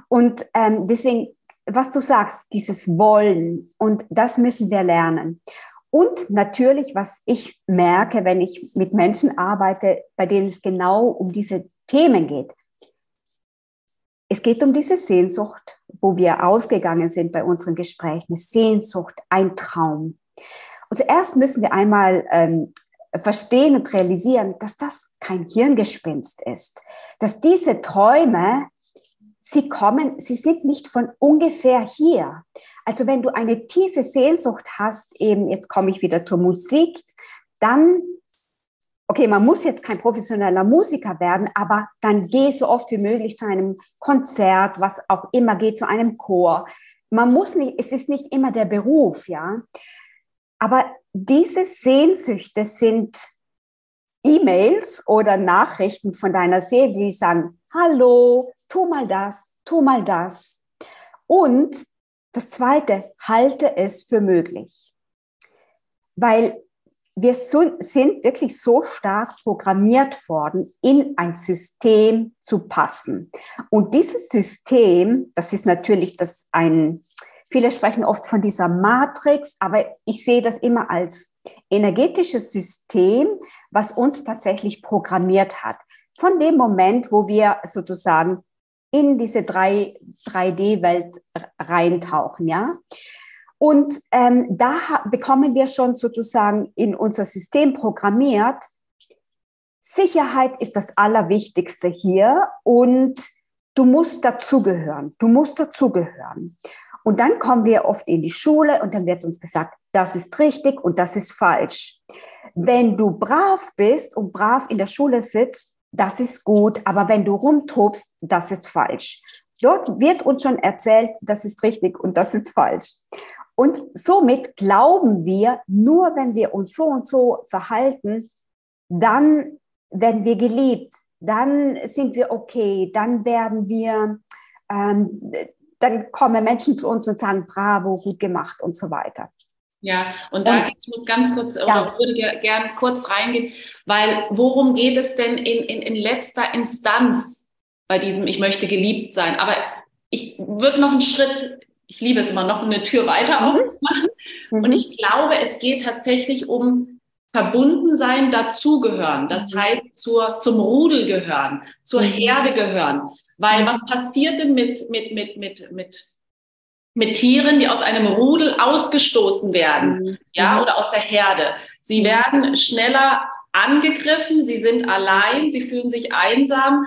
Und ähm, deswegen, was du sagst, dieses Wollen, und das müssen wir lernen. Und natürlich, was ich merke, wenn ich mit Menschen arbeite, bei denen es genau um diese Themen geht. Es geht um diese Sehnsucht, wo wir ausgegangen sind bei unseren Gesprächen. Sehnsucht, ein Traum. Und zuerst müssen wir einmal ähm, verstehen und realisieren, dass das kein Hirngespinst ist, dass diese Träume, sie kommen, sie sind nicht von ungefähr hier. Also wenn du eine tiefe Sehnsucht hast, eben jetzt komme ich wieder zur Musik, dann okay, man muss jetzt kein professioneller Musiker werden, aber dann geh so oft wie möglich zu einem Konzert, was auch immer, geh zu einem Chor. Man muss nicht, es ist nicht immer der Beruf, ja. Aber diese Sehnsüchte sind E-Mails oder Nachrichten von deiner Seele, die sagen, hallo, tu mal das, tu mal das. Und das Zweite, halte es für möglich. Weil wir sind wirklich so stark programmiert worden, in ein System zu passen. Und dieses System, das ist natürlich das ein, viele sprechen oft von dieser Matrix, aber ich sehe das immer als energetisches System, was uns tatsächlich programmiert hat. Von dem Moment, wo wir sozusagen in diese 3, 3D-Welt reintauchen, ja. Und ähm, da bekommen wir schon sozusagen in unser System programmiert, Sicherheit ist das Allerwichtigste hier und du musst dazugehören. Du musst dazugehören. Und dann kommen wir oft in die Schule und dann wird uns gesagt, das ist richtig und das ist falsch. Wenn du brav bist und brav in der Schule sitzt, das ist gut, aber wenn du rumtobst, das ist falsch. Dort wird uns schon erzählt, das ist richtig und das ist falsch. Und somit glauben wir, nur wenn wir uns so und so verhalten, dann werden wir geliebt, dann sind wir okay, dann werden wir, ähm, dann kommen Menschen zu uns und sagen, bravo, gut gemacht und so weiter. Ja, und da ich muss ganz kurz, oder ja. würde gerne kurz reingehen, weil worum geht es denn in, in, in letzter Instanz bei diesem Ich möchte geliebt sein? Aber ich würde noch einen Schritt ich liebe es immer noch, eine Tür weiter mhm. aufzumachen. Mhm. Und ich glaube, es geht tatsächlich um Verbundensein, dazugehören. Das mhm. heißt, zur, zum Rudel gehören, zur mhm. Herde gehören. Weil was passiert denn mit, mit, mit, mit, mit, mit Tieren, die aus einem Rudel ausgestoßen werden, ja, oder aus der Herde? Sie werden schneller angegriffen, sie sind allein, sie fühlen sich einsam,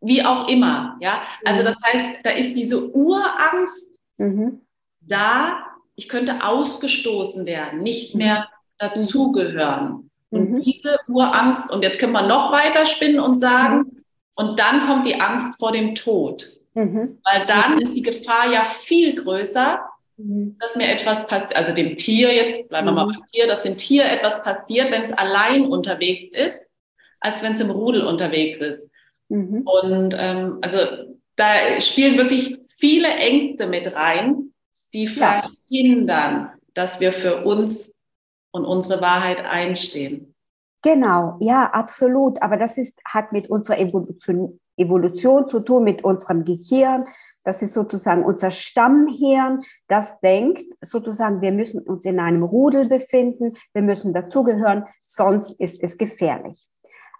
wie auch immer, ja. Also das heißt, da ist diese Urangst Mhm. Da, ich könnte ausgestoßen werden, nicht mehr dazugehören. Und mhm. diese Urangst, und jetzt können wir noch weiter spinnen und sagen, mhm. und dann kommt die Angst vor dem Tod. Mhm. Weil dann ist die Gefahr ja viel größer, mhm. dass mir etwas passiert, also dem Tier jetzt, bleiben wir mal mhm. beim Tier, dass dem Tier etwas passiert, wenn es allein unterwegs ist, als wenn es im Rudel unterwegs ist. Mhm. Und ähm, also da spielen wirklich viele Ängste mit rein, die verhindern, ja. dass wir für uns und unsere Wahrheit einstehen. Genau, ja, absolut. Aber das ist, hat mit unserer Evolution, Evolution zu tun, mit unserem Gehirn. Das ist sozusagen unser Stammhirn, das denkt sozusagen, wir müssen uns in einem Rudel befinden, wir müssen dazugehören, sonst ist es gefährlich.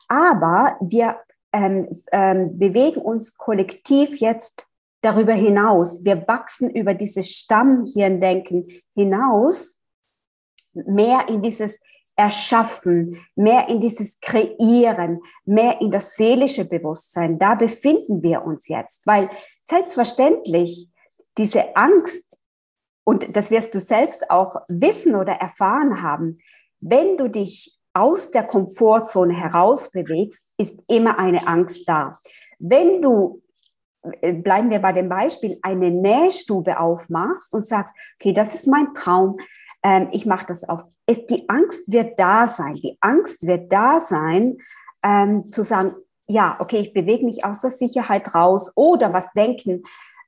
Aber wir ähm, ähm, bewegen uns kollektiv jetzt darüber hinaus. Wir wachsen über dieses Stammhirndenken hinaus mehr in dieses Erschaffen, mehr in dieses Kreieren, mehr in das seelische Bewusstsein. Da befinden wir uns jetzt, weil selbstverständlich diese Angst, und das wirst du selbst auch wissen oder erfahren haben, wenn du dich aus der Komfortzone heraus bewegst, ist immer eine Angst da. Wenn du bleiben wir bei dem Beispiel, eine Nähstube aufmachst und sagst, okay, das ist mein Traum, ähm, ich mache das auf. Es, die Angst wird da sein. Die Angst wird da sein, ähm, zu sagen, ja, okay, ich bewege mich aus der Sicherheit raus oder was denken,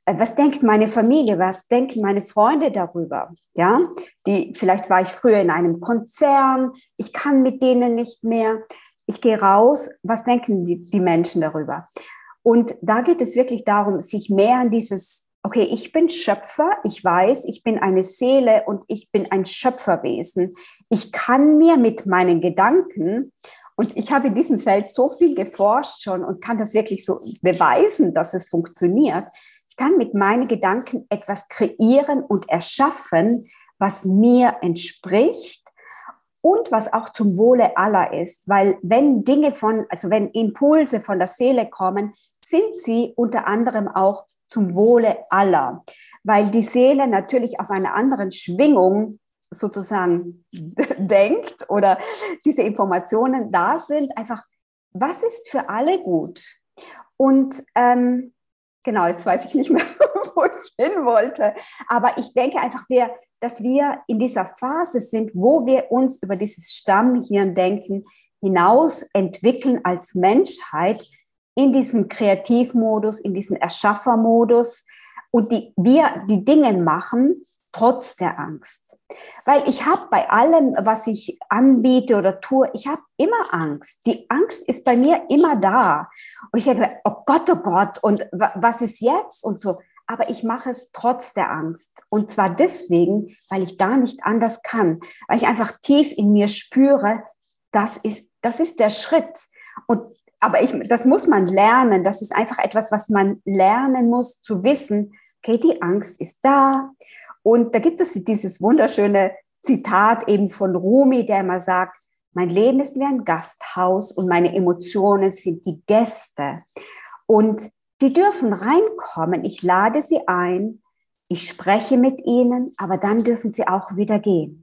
äh, was denkt meine Familie, was denken meine Freunde darüber? Ja, die, vielleicht war ich früher in einem Konzern, ich kann mit denen nicht mehr, ich gehe raus, was denken die, die Menschen darüber? Und da geht es wirklich darum, sich mehr an dieses, okay, ich bin Schöpfer, ich weiß, ich bin eine Seele und ich bin ein Schöpferwesen. Ich kann mir mit meinen Gedanken, und ich habe in diesem Feld so viel geforscht schon und kann das wirklich so beweisen, dass es funktioniert. Ich kann mit meinen Gedanken etwas kreieren und erschaffen, was mir entspricht und was auch zum Wohle aller ist, weil wenn Dinge von, also wenn Impulse von der Seele kommen, sind sie unter anderem auch zum Wohle aller, weil die Seele natürlich auf einer anderen Schwingung sozusagen <laughs> denkt oder diese Informationen da sind, einfach, was ist für alle gut? Und ähm, genau, jetzt weiß ich nicht mehr, <laughs> wo ich hin wollte, aber ich denke einfach, wir, dass wir in dieser Phase sind, wo wir uns über dieses Stammhirn-Denken hinaus entwickeln als Menschheit in diesem Kreativmodus, in diesem Erschaffermodus und die, wir die Dinge machen, trotz der Angst. Weil ich habe bei allem, was ich anbiete oder tue, ich habe immer Angst. Die Angst ist bei mir immer da. Und ich denke, oh Gott, oh Gott, und was ist jetzt und so. Aber ich mache es trotz der Angst. Und zwar deswegen, weil ich gar nicht anders kann. Weil ich einfach tief in mir spüre, das ist, das ist der Schritt. Und aber ich, das muss man lernen. Das ist einfach etwas, was man lernen muss, zu wissen, okay, die Angst ist da. Und da gibt es dieses wunderschöne Zitat eben von Rumi, der immer sagt, mein Leben ist wie ein Gasthaus und meine Emotionen sind die Gäste. Und die dürfen reinkommen. Ich lade sie ein, ich spreche mit ihnen, aber dann dürfen sie auch wieder gehen.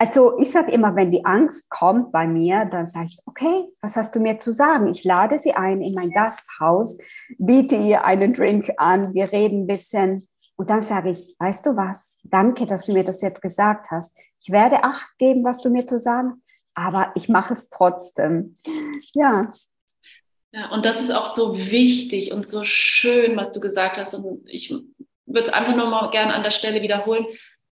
Also ich sage immer, wenn die Angst kommt bei mir, dann sage ich, okay, was hast du mir zu sagen? Ich lade sie ein in mein Gasthaus, biete ihr einen Drink an, wir reden ein bisschen und dann sage ich, weißt du was, danke, dass du mir das jetzt gesagt hast. Ich werde Acht geben, was du mir zu sagen, aber ich mache es trotzdem. Ja. Ja, und das ist auch so wichtig und so schön, was du gesagt hast. Und ich würde es einfach nur mal gerne an der Stelle wiederholen,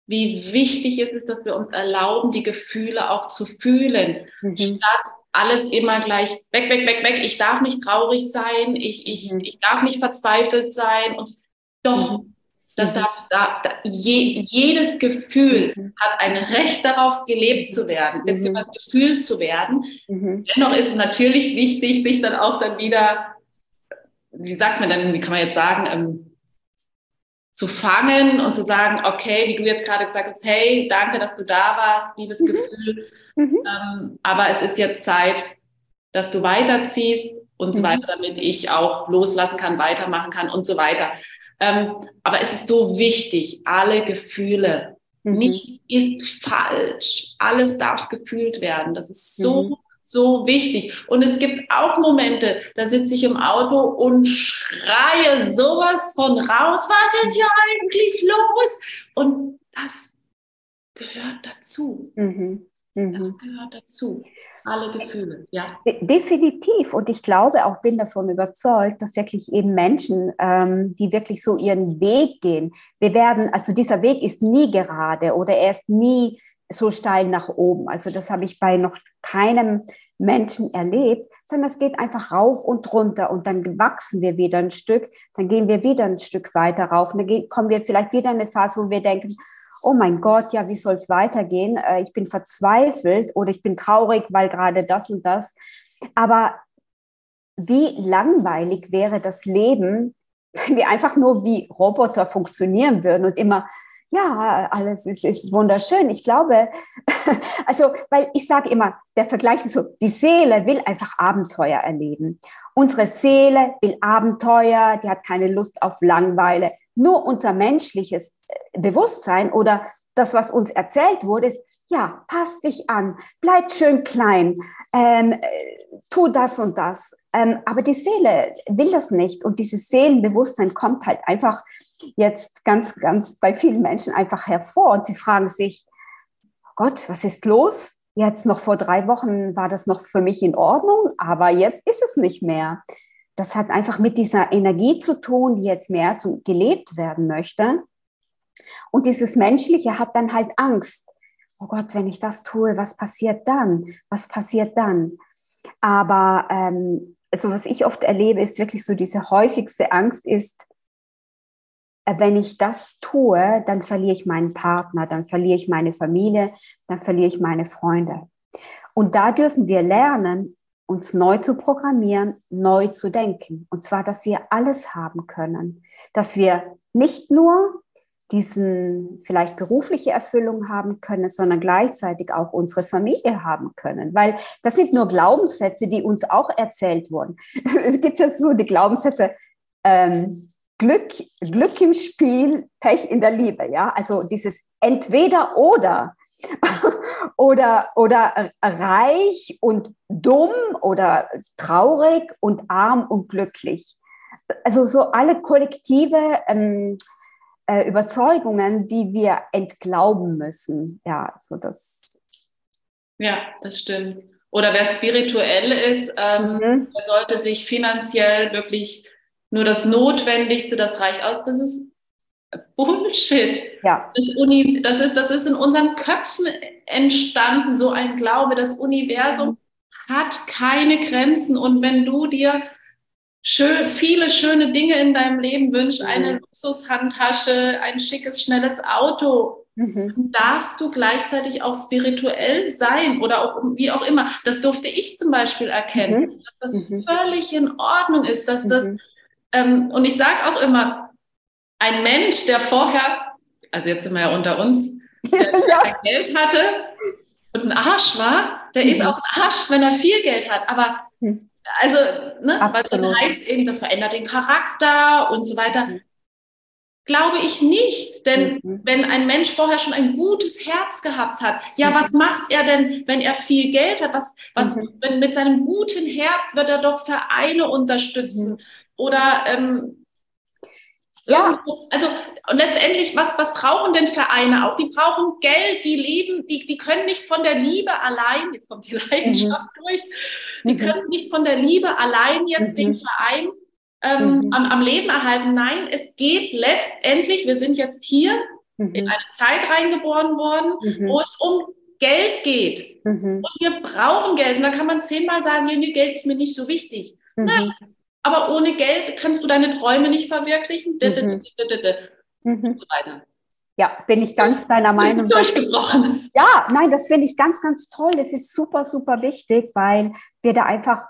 wie wichtig es ist, dass wir uns erlauben, die Gefühle auch zu fühlen, mhm. statt alles immer gleich weg, weg, weg, weg. Ich darf nicht traurig sein, ich, ich, mhm. ich darf nicht verzweifelt sein. Und doch, mhm. Das mhm. darf, da, da, je, jedes Gefühl mhm. hat ein Recht darauf, gelebt zu werden, mhm. beziehungsweise gefühlt zu werden. Dennoch ist es natürlich wichtig, sich dann auch dann wieder, wie sagt man dann, wie kann man jetzt sagen, ähm, zu fangen und zu sagen, okay, wie du jetzt gerade gesagt hast, hey, danke, dass du da warst, liebes mhm. Gefühl. Mhm. Ähm, aber es ist jetzt Zeit, dass du weiterziehst und so weiter, damit ich auch loslassen kann, weitermachen kann und so weiter. Ähm, aber es ist so wichtig, alle Gefühle. Mhm. Nichts ist falsch. Alles darf gefühlt werden. Das ist so, mhm. So wichtig. Und es gibt auch Momente, da sitze ich im Auto und schreie sowas von raus. Was ist hier eigentlich los? Und das gehört dazu. Mhm. Das mhm. gehört dazu. Alle Gefühle, ja. Definitiv. Und ich glaube auch, bin davon überzeugt, dass wirklich eben Menschen, ähm, die wirklich so ihren Weg gehen, wir werden, also dieser Weg ist nie gerade oder er ist nie so steil nach oben. Also das habe ich bei noch keinem Menschen erlebt, sondern es geht einfach rauf und runter und dann wachsen wir wieder ein Stück, dann gehen wir wieder ein Stück weiter rauf und dann kommen wir vielleicht wieder in eine Phase, wo wir denken, oh mein Gott, ja, wie soll es weitergehen? Äh, ich bin verzweifelt oder ich bin traurig, weil gerade das und das. Aber wie langweilig wäre das Leben, <laughs> wenn wir einfach nur wie Roboter funktionieren würden und immer, ja, alles ist, ist wunderschön. Ich glaube, <laughs> also, weil ich sage immer, der Vergleich ist so, die Seele will einfach Abenteuer erleben. Unsere Seele will Abenteuer, die hat keine Lust auf Langweile. Nur unser menschliches äh, Bewusstsein oder das, was uns erzählt wurde, ist, ja, pass dich an, bleib schön klein, ähm, äh, tu das und das. Ähm, aber die Seele will das nicht. Und dieses Seelenbewusstsein kommt halt einfach jetzt ganz, ganz bei vielen Menschen einfach hervor. Und sie fragen sich, Gott, was ist los? Jetzt noch vor drei Wochen war das noch für mich in Ordnung, aber jetzt ist es nicht mehr das hat einfach mit dieser Energie zu tun, die jetzt mehr zu, gelebt werden möchte. Und dieses Menschliche hat dann halt Angst. Oh Gott, wenn ich das tue, was passiert dann? Was passiert dann? Aber ähm, also was ich oft erlebe, ist wirklich so diese häufigste Angst ist, wenn ich das tue, dann verliere ich meinen Partner, dann verliere ich meine Familie, dann verliere ich meine Freunde. Und da dürfen wir lernen, uns neu zu programmieren, neu zu denken. Und zwar, dass wir alles haben können. Dass wir nicht nur diesen vielleicht berufliche Erfüllung haben können, sondern gleichzeitig auch unsere Familie haben können. Weil das sind nur Glaubenssätze, die uns auch erzählt wurden. <laughs> Es gibt jetzt so die Glaubenssätze, ähm, Glück, Glück im Spiel, Pech in der Liebe, ja. Also dieses entweder oder <laughs> oder, oder reich und dumm oder traurig und arm und glücklich. Also so alle kollektive ähm, äh, Überzeugungen, die wir entglauben müssen. Ja, so das. Ja, das stimmt. Oder wer spirituell ist, ähm, mhm. der sollte sich finanziell wirklich nur das Notwendigste, das reicht aus. Das ist Bullshit. Ja. Das, Uni, das, ist, das ist in unseren Köpfen entstanden, so ein Glaube. Das Universum hat keine Grenzen. Und wenn du dir schön, viele schöne Dinge in deinem Leben wünschst, mhm. eine Luxushandtasche, ein schickes, schnelles Auto, mhm. darfst du gleichzeitig auch spirituell sein oder auch wie auch immer. Das durfte ich zum Beispiel erkennen, mhm. dass das mhm. völlig in Ordnung ist, dass das, mhm. Ähm, und ich sage auch immer, ein Mensch, der vorher, also jetzt sind wir ja unter uns, der, <laughs> ja. Geld hatte und ein Arsch war, der mhm. ist auch ein Arsch, wenn er viel Geld hat. Aber mhm. also, ne, was dann heißt eben, das verändert den Charakter und so weiter. Mhm. Glaube ich nicht, denn mhm. wenn ein Mensch vorher schon ein gutes Herz gehabt hat, ja, was mhm. macht er denn, wenn er viel Geld hat? Was, was, mhm. wenn, mit seinem guten Herz wird er doch Vereine unterstützen oder ähm, ja. Also und letztendlich, was, was brauchen denn Vereine auch? Die brauchen Geld, die leben, die, die können nicht von der Liebe allein, jetzt kommt die <laughs> Leidenschaft mhm. durch, die mhm. können nicht von der Liebe allein jetzt mhm. den Verein ähm, mhm. am, am Leben erhalten. Nein, es geht letztendlich, wir sind jetzt hier in mhm. eine Zeit reingeboren worden, mhm. wo es um Geld geht. Und wir brauchen Geld. Und da kann man zehnmal sagen, nee, Geld ist mir nicht so wichtig. Nein, aber ohne Geld kannst du deine Träume nicht verwirklichen. Mhm. Mhm. Und so weiter. Ja, bin ich ganz deiner Meinung. Durchgebrochen. Ja, nein, das finde ich ganz, ganz toll. Das ist super, super wichtig, weil wir da einfach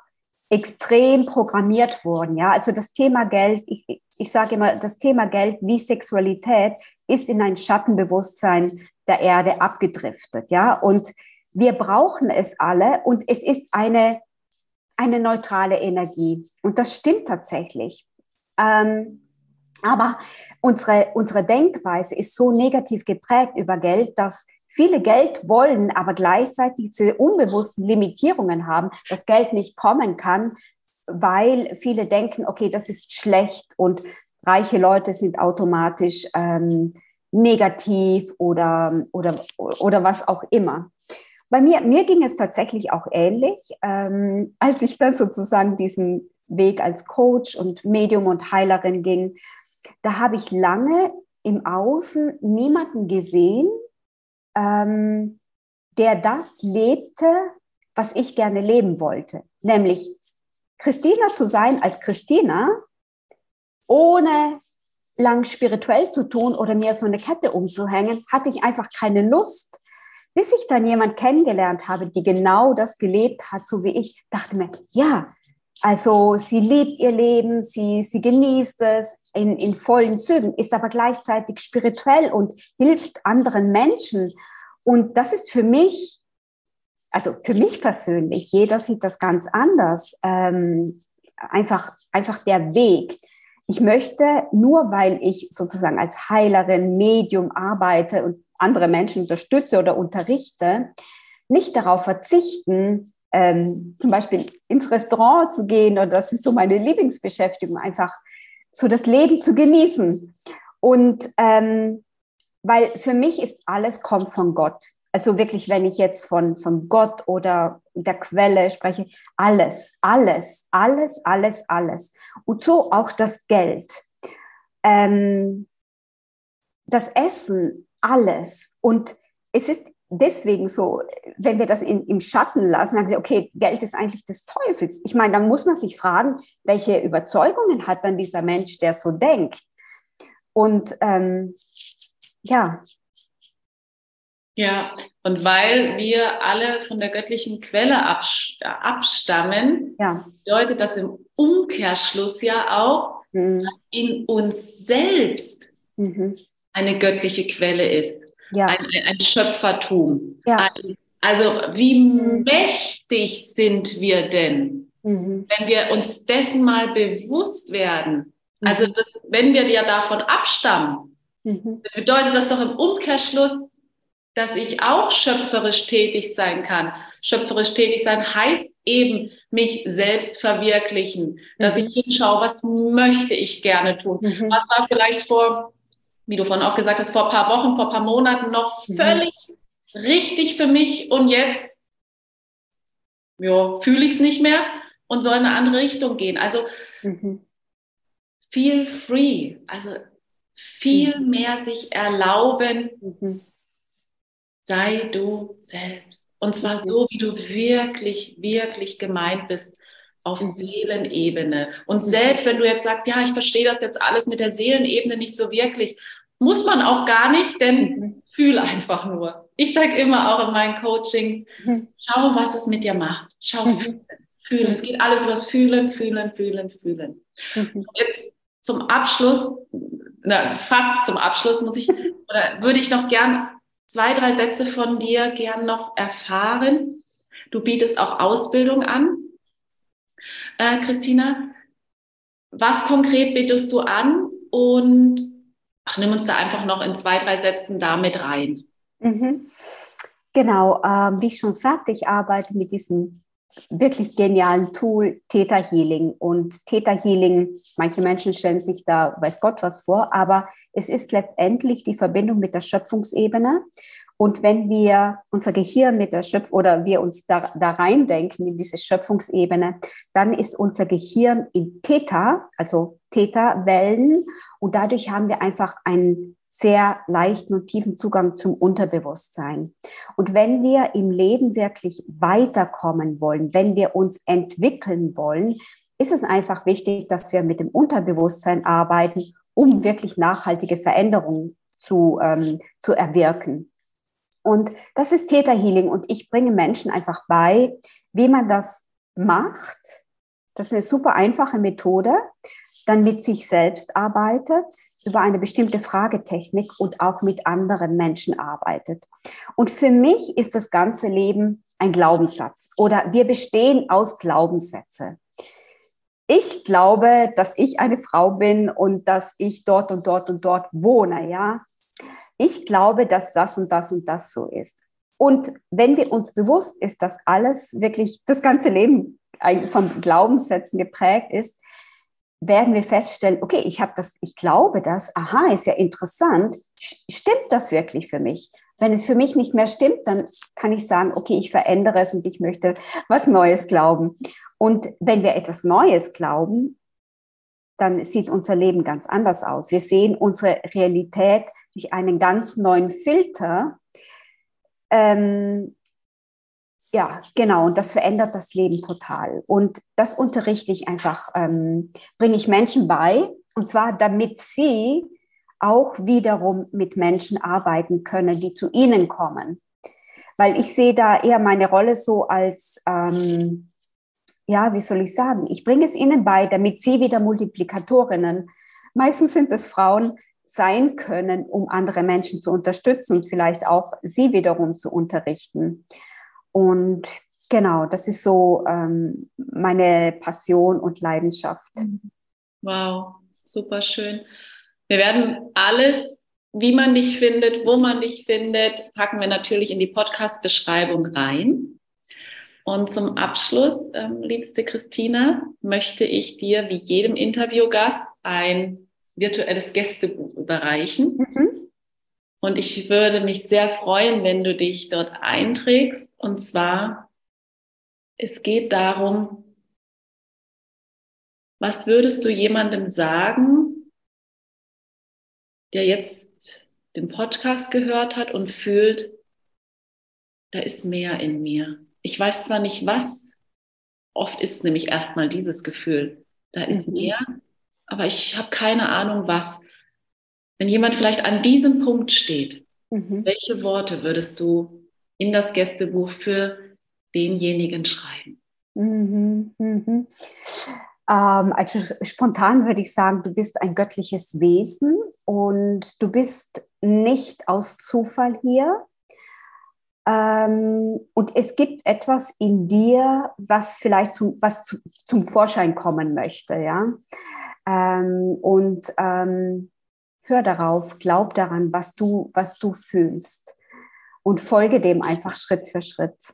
extrem programmiert wurden. Ja, also das Thema Geld, ich, ich sage immer, das Thema Geld wie Sexualität ist in ein Schattenbewusstsein der Erde abgedriftet. Ja, und wir brauchen es alle und es ist eine eine neutrale Energie. Und das stimmt tatsächlich. Ähm, aber unsere, unsere Denkweise ist so negativ geprägt über Geld, dass viele Geld wollen, aber gleichzeitig diese unbewussten Limitierungen haben, dass Geld nicht kommen kann, weil viele denken, okay, das ist schlecht und reiche Leute sind automatisch ähm, negativ oder, oder, oder was auch immer. Bei mir, mir ging es tatsächlich auch ähnlich, ähm, als ich dann sozusagen diesen Weg als Coach und Medium und Heilerin ging. Da habe ich lange im Außen niemanden gesehen, ähm, der das lebte, was ich gerne leben wollte. Nämlich Christina zu sein als Christina, ohne lang spirituell zu tun oder mir so eine Kette umzuhängen, hatte ich einfach keine Lust, bis ich dann jemand kennengelernt habe, die genau das gelebt hat, so wie ich, dachte mir, ja, also sie liebt ihr Leben, sie, sie genießt es in, in vollen Zügen, ist aber gleichzeitig spirituell und hilft anderen Menschen. Und das ist für mich, also für mich persönlich, jeder sieht das ganz anders, ähm, einfach, einfach der Weg. Ich möchte, nur weil ich sozusagen als Heilerin, Medium arbeite und andere Menschen unterstütze oder unterrichte, nicht darauf verzichten, ähm, zum Beispiel ins Restaurant zu gehen oder das ist so meine Lieblingsbeschäftigung, einfach so das Leben zu genießen. Und ähm, weil für mich ist alles kommt von Gott. Also wirklich, wenn ich jetzt von, von Gott oder der Quelle spreche, alles, alles, alles, alles, alles. Und so auch das Geld. Ähm, das Essen alles. Und es ist deswegen so, wenn wir das in, im Schatten lassen, dann sagen sie, okay, Geld ist eigentlich des Teufels. Ich meine, dann muss man sich fragen, welche Überzeugungen hat dann dieser Mensch, der so denkt? Und ähm, ja. Ja, und weil wir alle von der göttlichen Quelle abstammen, ja. bedeutet das im Umkehrschluss ja auch, mhm. dass in uns selbst mhm eine göttliche Quelle ist. Ja. Ein, ein Schöpfertum. Ja. Ein, also wie mhm. mächtig sind wir denn, mhm. wenn wir uns dessen mal bewusst werden. Also das, wenn wir ja davon abstammen, mhm. bedeutet das doch im Umkehrschluss, dass ich auch schöpferisch tätig sein kann. Schöpferisch tätig sein heißt eben mich selbst verwirklichen, dass mhm. ich hinschaue, was möchte ich gerne tun. Mhm. Was war vielleicht vor, wie du vorhin auch gesagt hast, vor ein paar Wochen, vor ein paar Monaten noch mhm. völlig richtig für mich und jetzt fühle ich es nicht mehr und soll in eine andere Richtung gehen. Also mhm. feel free, also viel mhm. mehr sich erlauben, mhm. sei du selbst. Und zwar so, wie du wirklich, wirklich gemeint bist auf mhm. Seelenebene. Und mhm. selbst wenn du jetzt sagst, ja, ich verstehe das jetzt alles mit der Seelenebene nicht so wirklich, muss man auch gar nicht, denn mhm. fühl einfach nur. Ich sage immer auch in meinen Coachings, schau, was es mit dir macht. Schau, fühlen, fühlen. Es geht alles über das Fühlen, Fühlen, Fühlen, Fühlen. Jetzt zum Abschluss, na, fast zum Abschluss muss ich, <laughs> oder würde ich noch gern zwei, drei Sätze von dir gern noch erfahren. Du bietest auch Ausbildung an, äh, Christina. Was konkret bietest du an und ach, nimm uns da einfach noch in zwei, drei Sätzen damit rein. Mhm. Genau, ähm, wie ich schon sagte, ich arbeite mit diesem wirklich genialen Tool Theta Healing. Und Theta Healing, manche Menschen stellen sich da, weiß Gott was vor, aber es ist letztendlich die Verbindung mit der Schöpfungsebene. Und wenn wir unser Gehirn mit der Schöpf oder wir uns da, da reindenken in diese Schöpfungsebene, dann ist unser Gehirn in Theta, also Theta-Wellen. Und dadurch haben wir einfach einen sehr leichten und tiefen Zugang zum Unterbewusstsein. Und wenn wir im Leben wirklich weiterkommen wollen, wenn wir uns entwickeln wollen, ist es einfach wichtig, dass wir mit dem Unterbewusstsein arbeiten, um wirklich nachhaltige Veränderungen zu, ähm, zu erwirken. Und das ist Theta Healing und ich bringe Menschen einfach bei, wie man das macht. Das ist eine super einfache Methode, dann mit sich selbst arbeitet, über eine bestimmte Fragetechnik und auch mit anderen Menschen arbeitet. Und für mich ist das ganze Leben ein Glaubenssatz oder wir bestehen aus Glaubenssätze. Ich glaube, dass ich eine Frau bin und dass ich dort und dort und dort wohne, ja. Ich glaube, dass das und das und das so ist. Und wenn wir uns bewusst ist, dass alles wirklich das ganze Leben von Glaubenssätzen geprägt ist, werden wir feststellen, okay, ich habe das, ich glaube das, aha, ist ja interessant, stimmt das wirklich für mich? Wenn es für mich nicht mehr stimmt, dann kann ich sagen, okay, ich verändere es und ich möchte was Neues glauben. Und wenn wir etwas Neues glauben, dann sieht unser Leben ganz anders aus. Wir sehen unsere Realität durch einen ganz neuen Filter. Ähm, ja, genau, und das verändert das Leben total. Und das unterrichte ich einfach, ähm, bringe ich Menschen bei, und zwar damit sie auch wiederum mit Menschen arbeiten können, die zu ihnen kommen. Weil ich sehe da eher meine Rolle so als, ähm, ja, wie soll ich sagen, ich bringe es ihnen bei, damit sie wieder Multiplikatorinnen, meistens sind es Frauen, sein können, um andere Menschen zu unterstützen und vielleicht auch sie wiederum zu unterrichten. Und genau, das ist so ähm, meine Passion und Leidenschaft. Wow, super schön. Wir werden alles, wie man dich findet, wo man dich findet, packen wir natürlich in die Podcast-Beschreibung rein. Und zum Abschluss, ähm, liebste Christina, möchte ich dir wie jedem Interviewgast ein virtuelles Gästebuch überreichen. Mhm. Und ich würde mich sehr freuen, wenn du dich dort einträgst. Und zwar, es geht darum, was würdest du jemandem sagen, der jetzt den Podcast gehört hat und fühlt, da ist mehr in mir. Ich weiß zwar nicht was, oft ist nämlich erstmal dieses Gefühl, da ist mhm. mehr, aber ich habe keine Ahnung was. Wenn jemand vielleicht an diesem Punkt steht, mhm. welche Worte würdest du in das Gästebuch für denjenigen schreiben? Mhm. Mhm. Ähm, also spontan würde ich sagen, du bist ein göttliches Wesen und du bist nicht aus Zufall hier. Ähm, und es gibt etwas in dir, was vielleicht zum, was zu, zum Vorschein kommen möchte, ja. Ähm, und ähm, hör darauf, glaub daran, was du, was du fühlst und folge dem einfach Schritt für Schritt.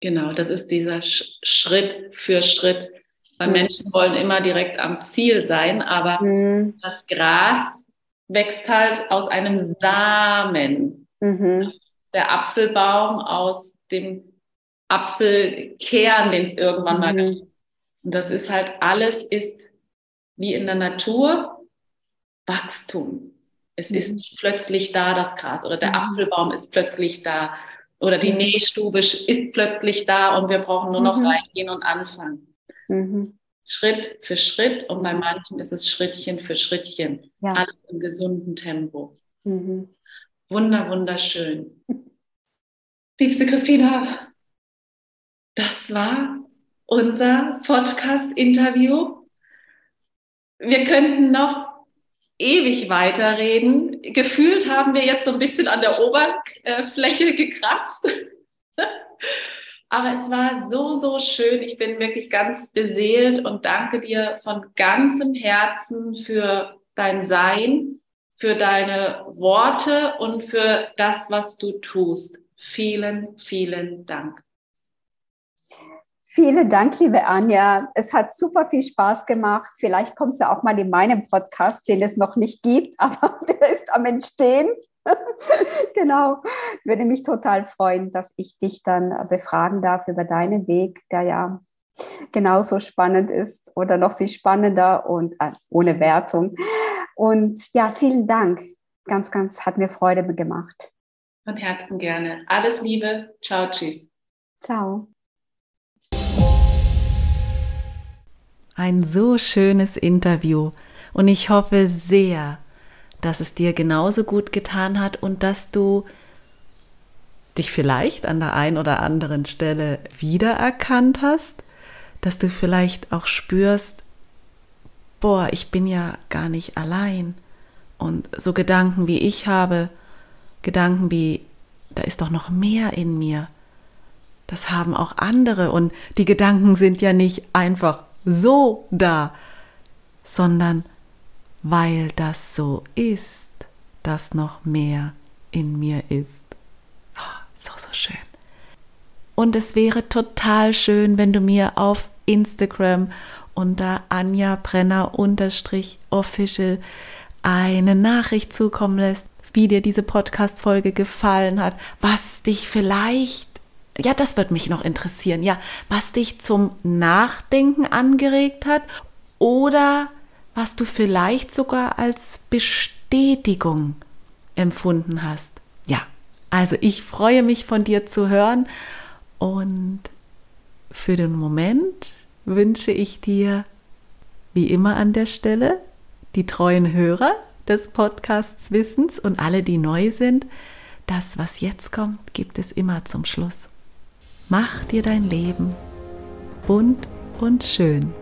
Genau, das ist dieser Schritt für Schritt. Weil mhm. Menschen wollen immer direkt am Ziel sein, aber mhm. das Gras wächst halt aus einem Samen. Mhm. Der Apfelbaum aus dem Apfelkern, den es irgendwann mal mhm. gab. Und das ist halt, alles ist wie in der Natur Wachstum. Es mhm. ist nicht plötzlich da, das Gras, oder der mhm. Apfelbaum ist plötzlich da, oder die. Nähstube ist plötzlich da und wir brauchen nur noch mhm. reingehen und anfangen. Mhm. Schritt für Schritt und bei manchen ist es Schrittchen für Schrittchen. Ja. Alles im gesunden Tempo. Mhm. Wunder, wunderschön. Liebste Christina, das war unser Podcast-Interview. Wir könnten noch ewig weiterreden. Gefühlt haben wir jetzt so ein bisschen an der Oberfläche gekratzt. <laughs> Aber es war so, so schön. Ich bin wirklich ganz beseelt und danke dir von ganzem Herzen für dein Sein, für deine Worte und für das, was du tust. Vielen, vielen Dank. Vielen Dank, liebe Anja. Es hat super viel Spaß gemacht. Vielleicht kommst du auch mal in meinem Podcast, den es noch nicht gibt, <laughs> aber der ist am Entstehen. <laughs> genau. Würde mich total freuen, dass ich dich dann befragen darf über deinen Weg, der ja genauso spannend ist oder noch viel spannender und äh, ohne Wertung. Und ja, vielen Dank. Ganz, ganz hat mir Freude gemacht. Von Herzen gerne. Alles Liebe. Ciao, tschüss. Ciao. Ein so schönes Interview und ich hoffe sehr, dass es dir genauso gut getan hat und dass du dich vielleicht an der einen oder anderen Stelle wiedererkannt hast, dass du vielleicht auch spürst, boah, ich bin ja gar nicht allein. Und so Gedanken wie ich habe, Gedanken wie, da ist doch noch mehr in mir. Das haben auch andere und die Gedanken sind ja nicht einfach so da, sondern weil das so ist, dass noch mehr in mir ist. Oh, so, so schön. Und es wäre total schön, wenn du mir auf Instagram unter Anja Brenner unterstrich official eine Nachricht zukommen lässt, wie dir diese Podcast-Folge gefallen hat, was dich vielleicht ja, das wird mich noch interessieren. Ja, was dich zum Nachdenken angeregt hat oder was du vielleicht sogar als Bestätigung empfunden hast. Ja, also ich freue mich von dir zu hören und für den Moment wünsche ich dir, wie immer an der Stelle, die treuen Hörer des Podcasts Wissens und alle, die neu sind, das, was jetzt kommt, gibt es immer zum Schluss. Mach dir dein Leben bunt und schön.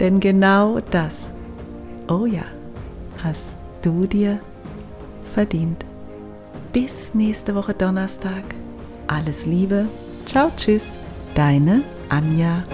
Denn genau das, oh ja, hast du dir verdient. Bis nächste Woche Donnerstag. Alles Liebe. Ciao, tschüss. Deine Anja.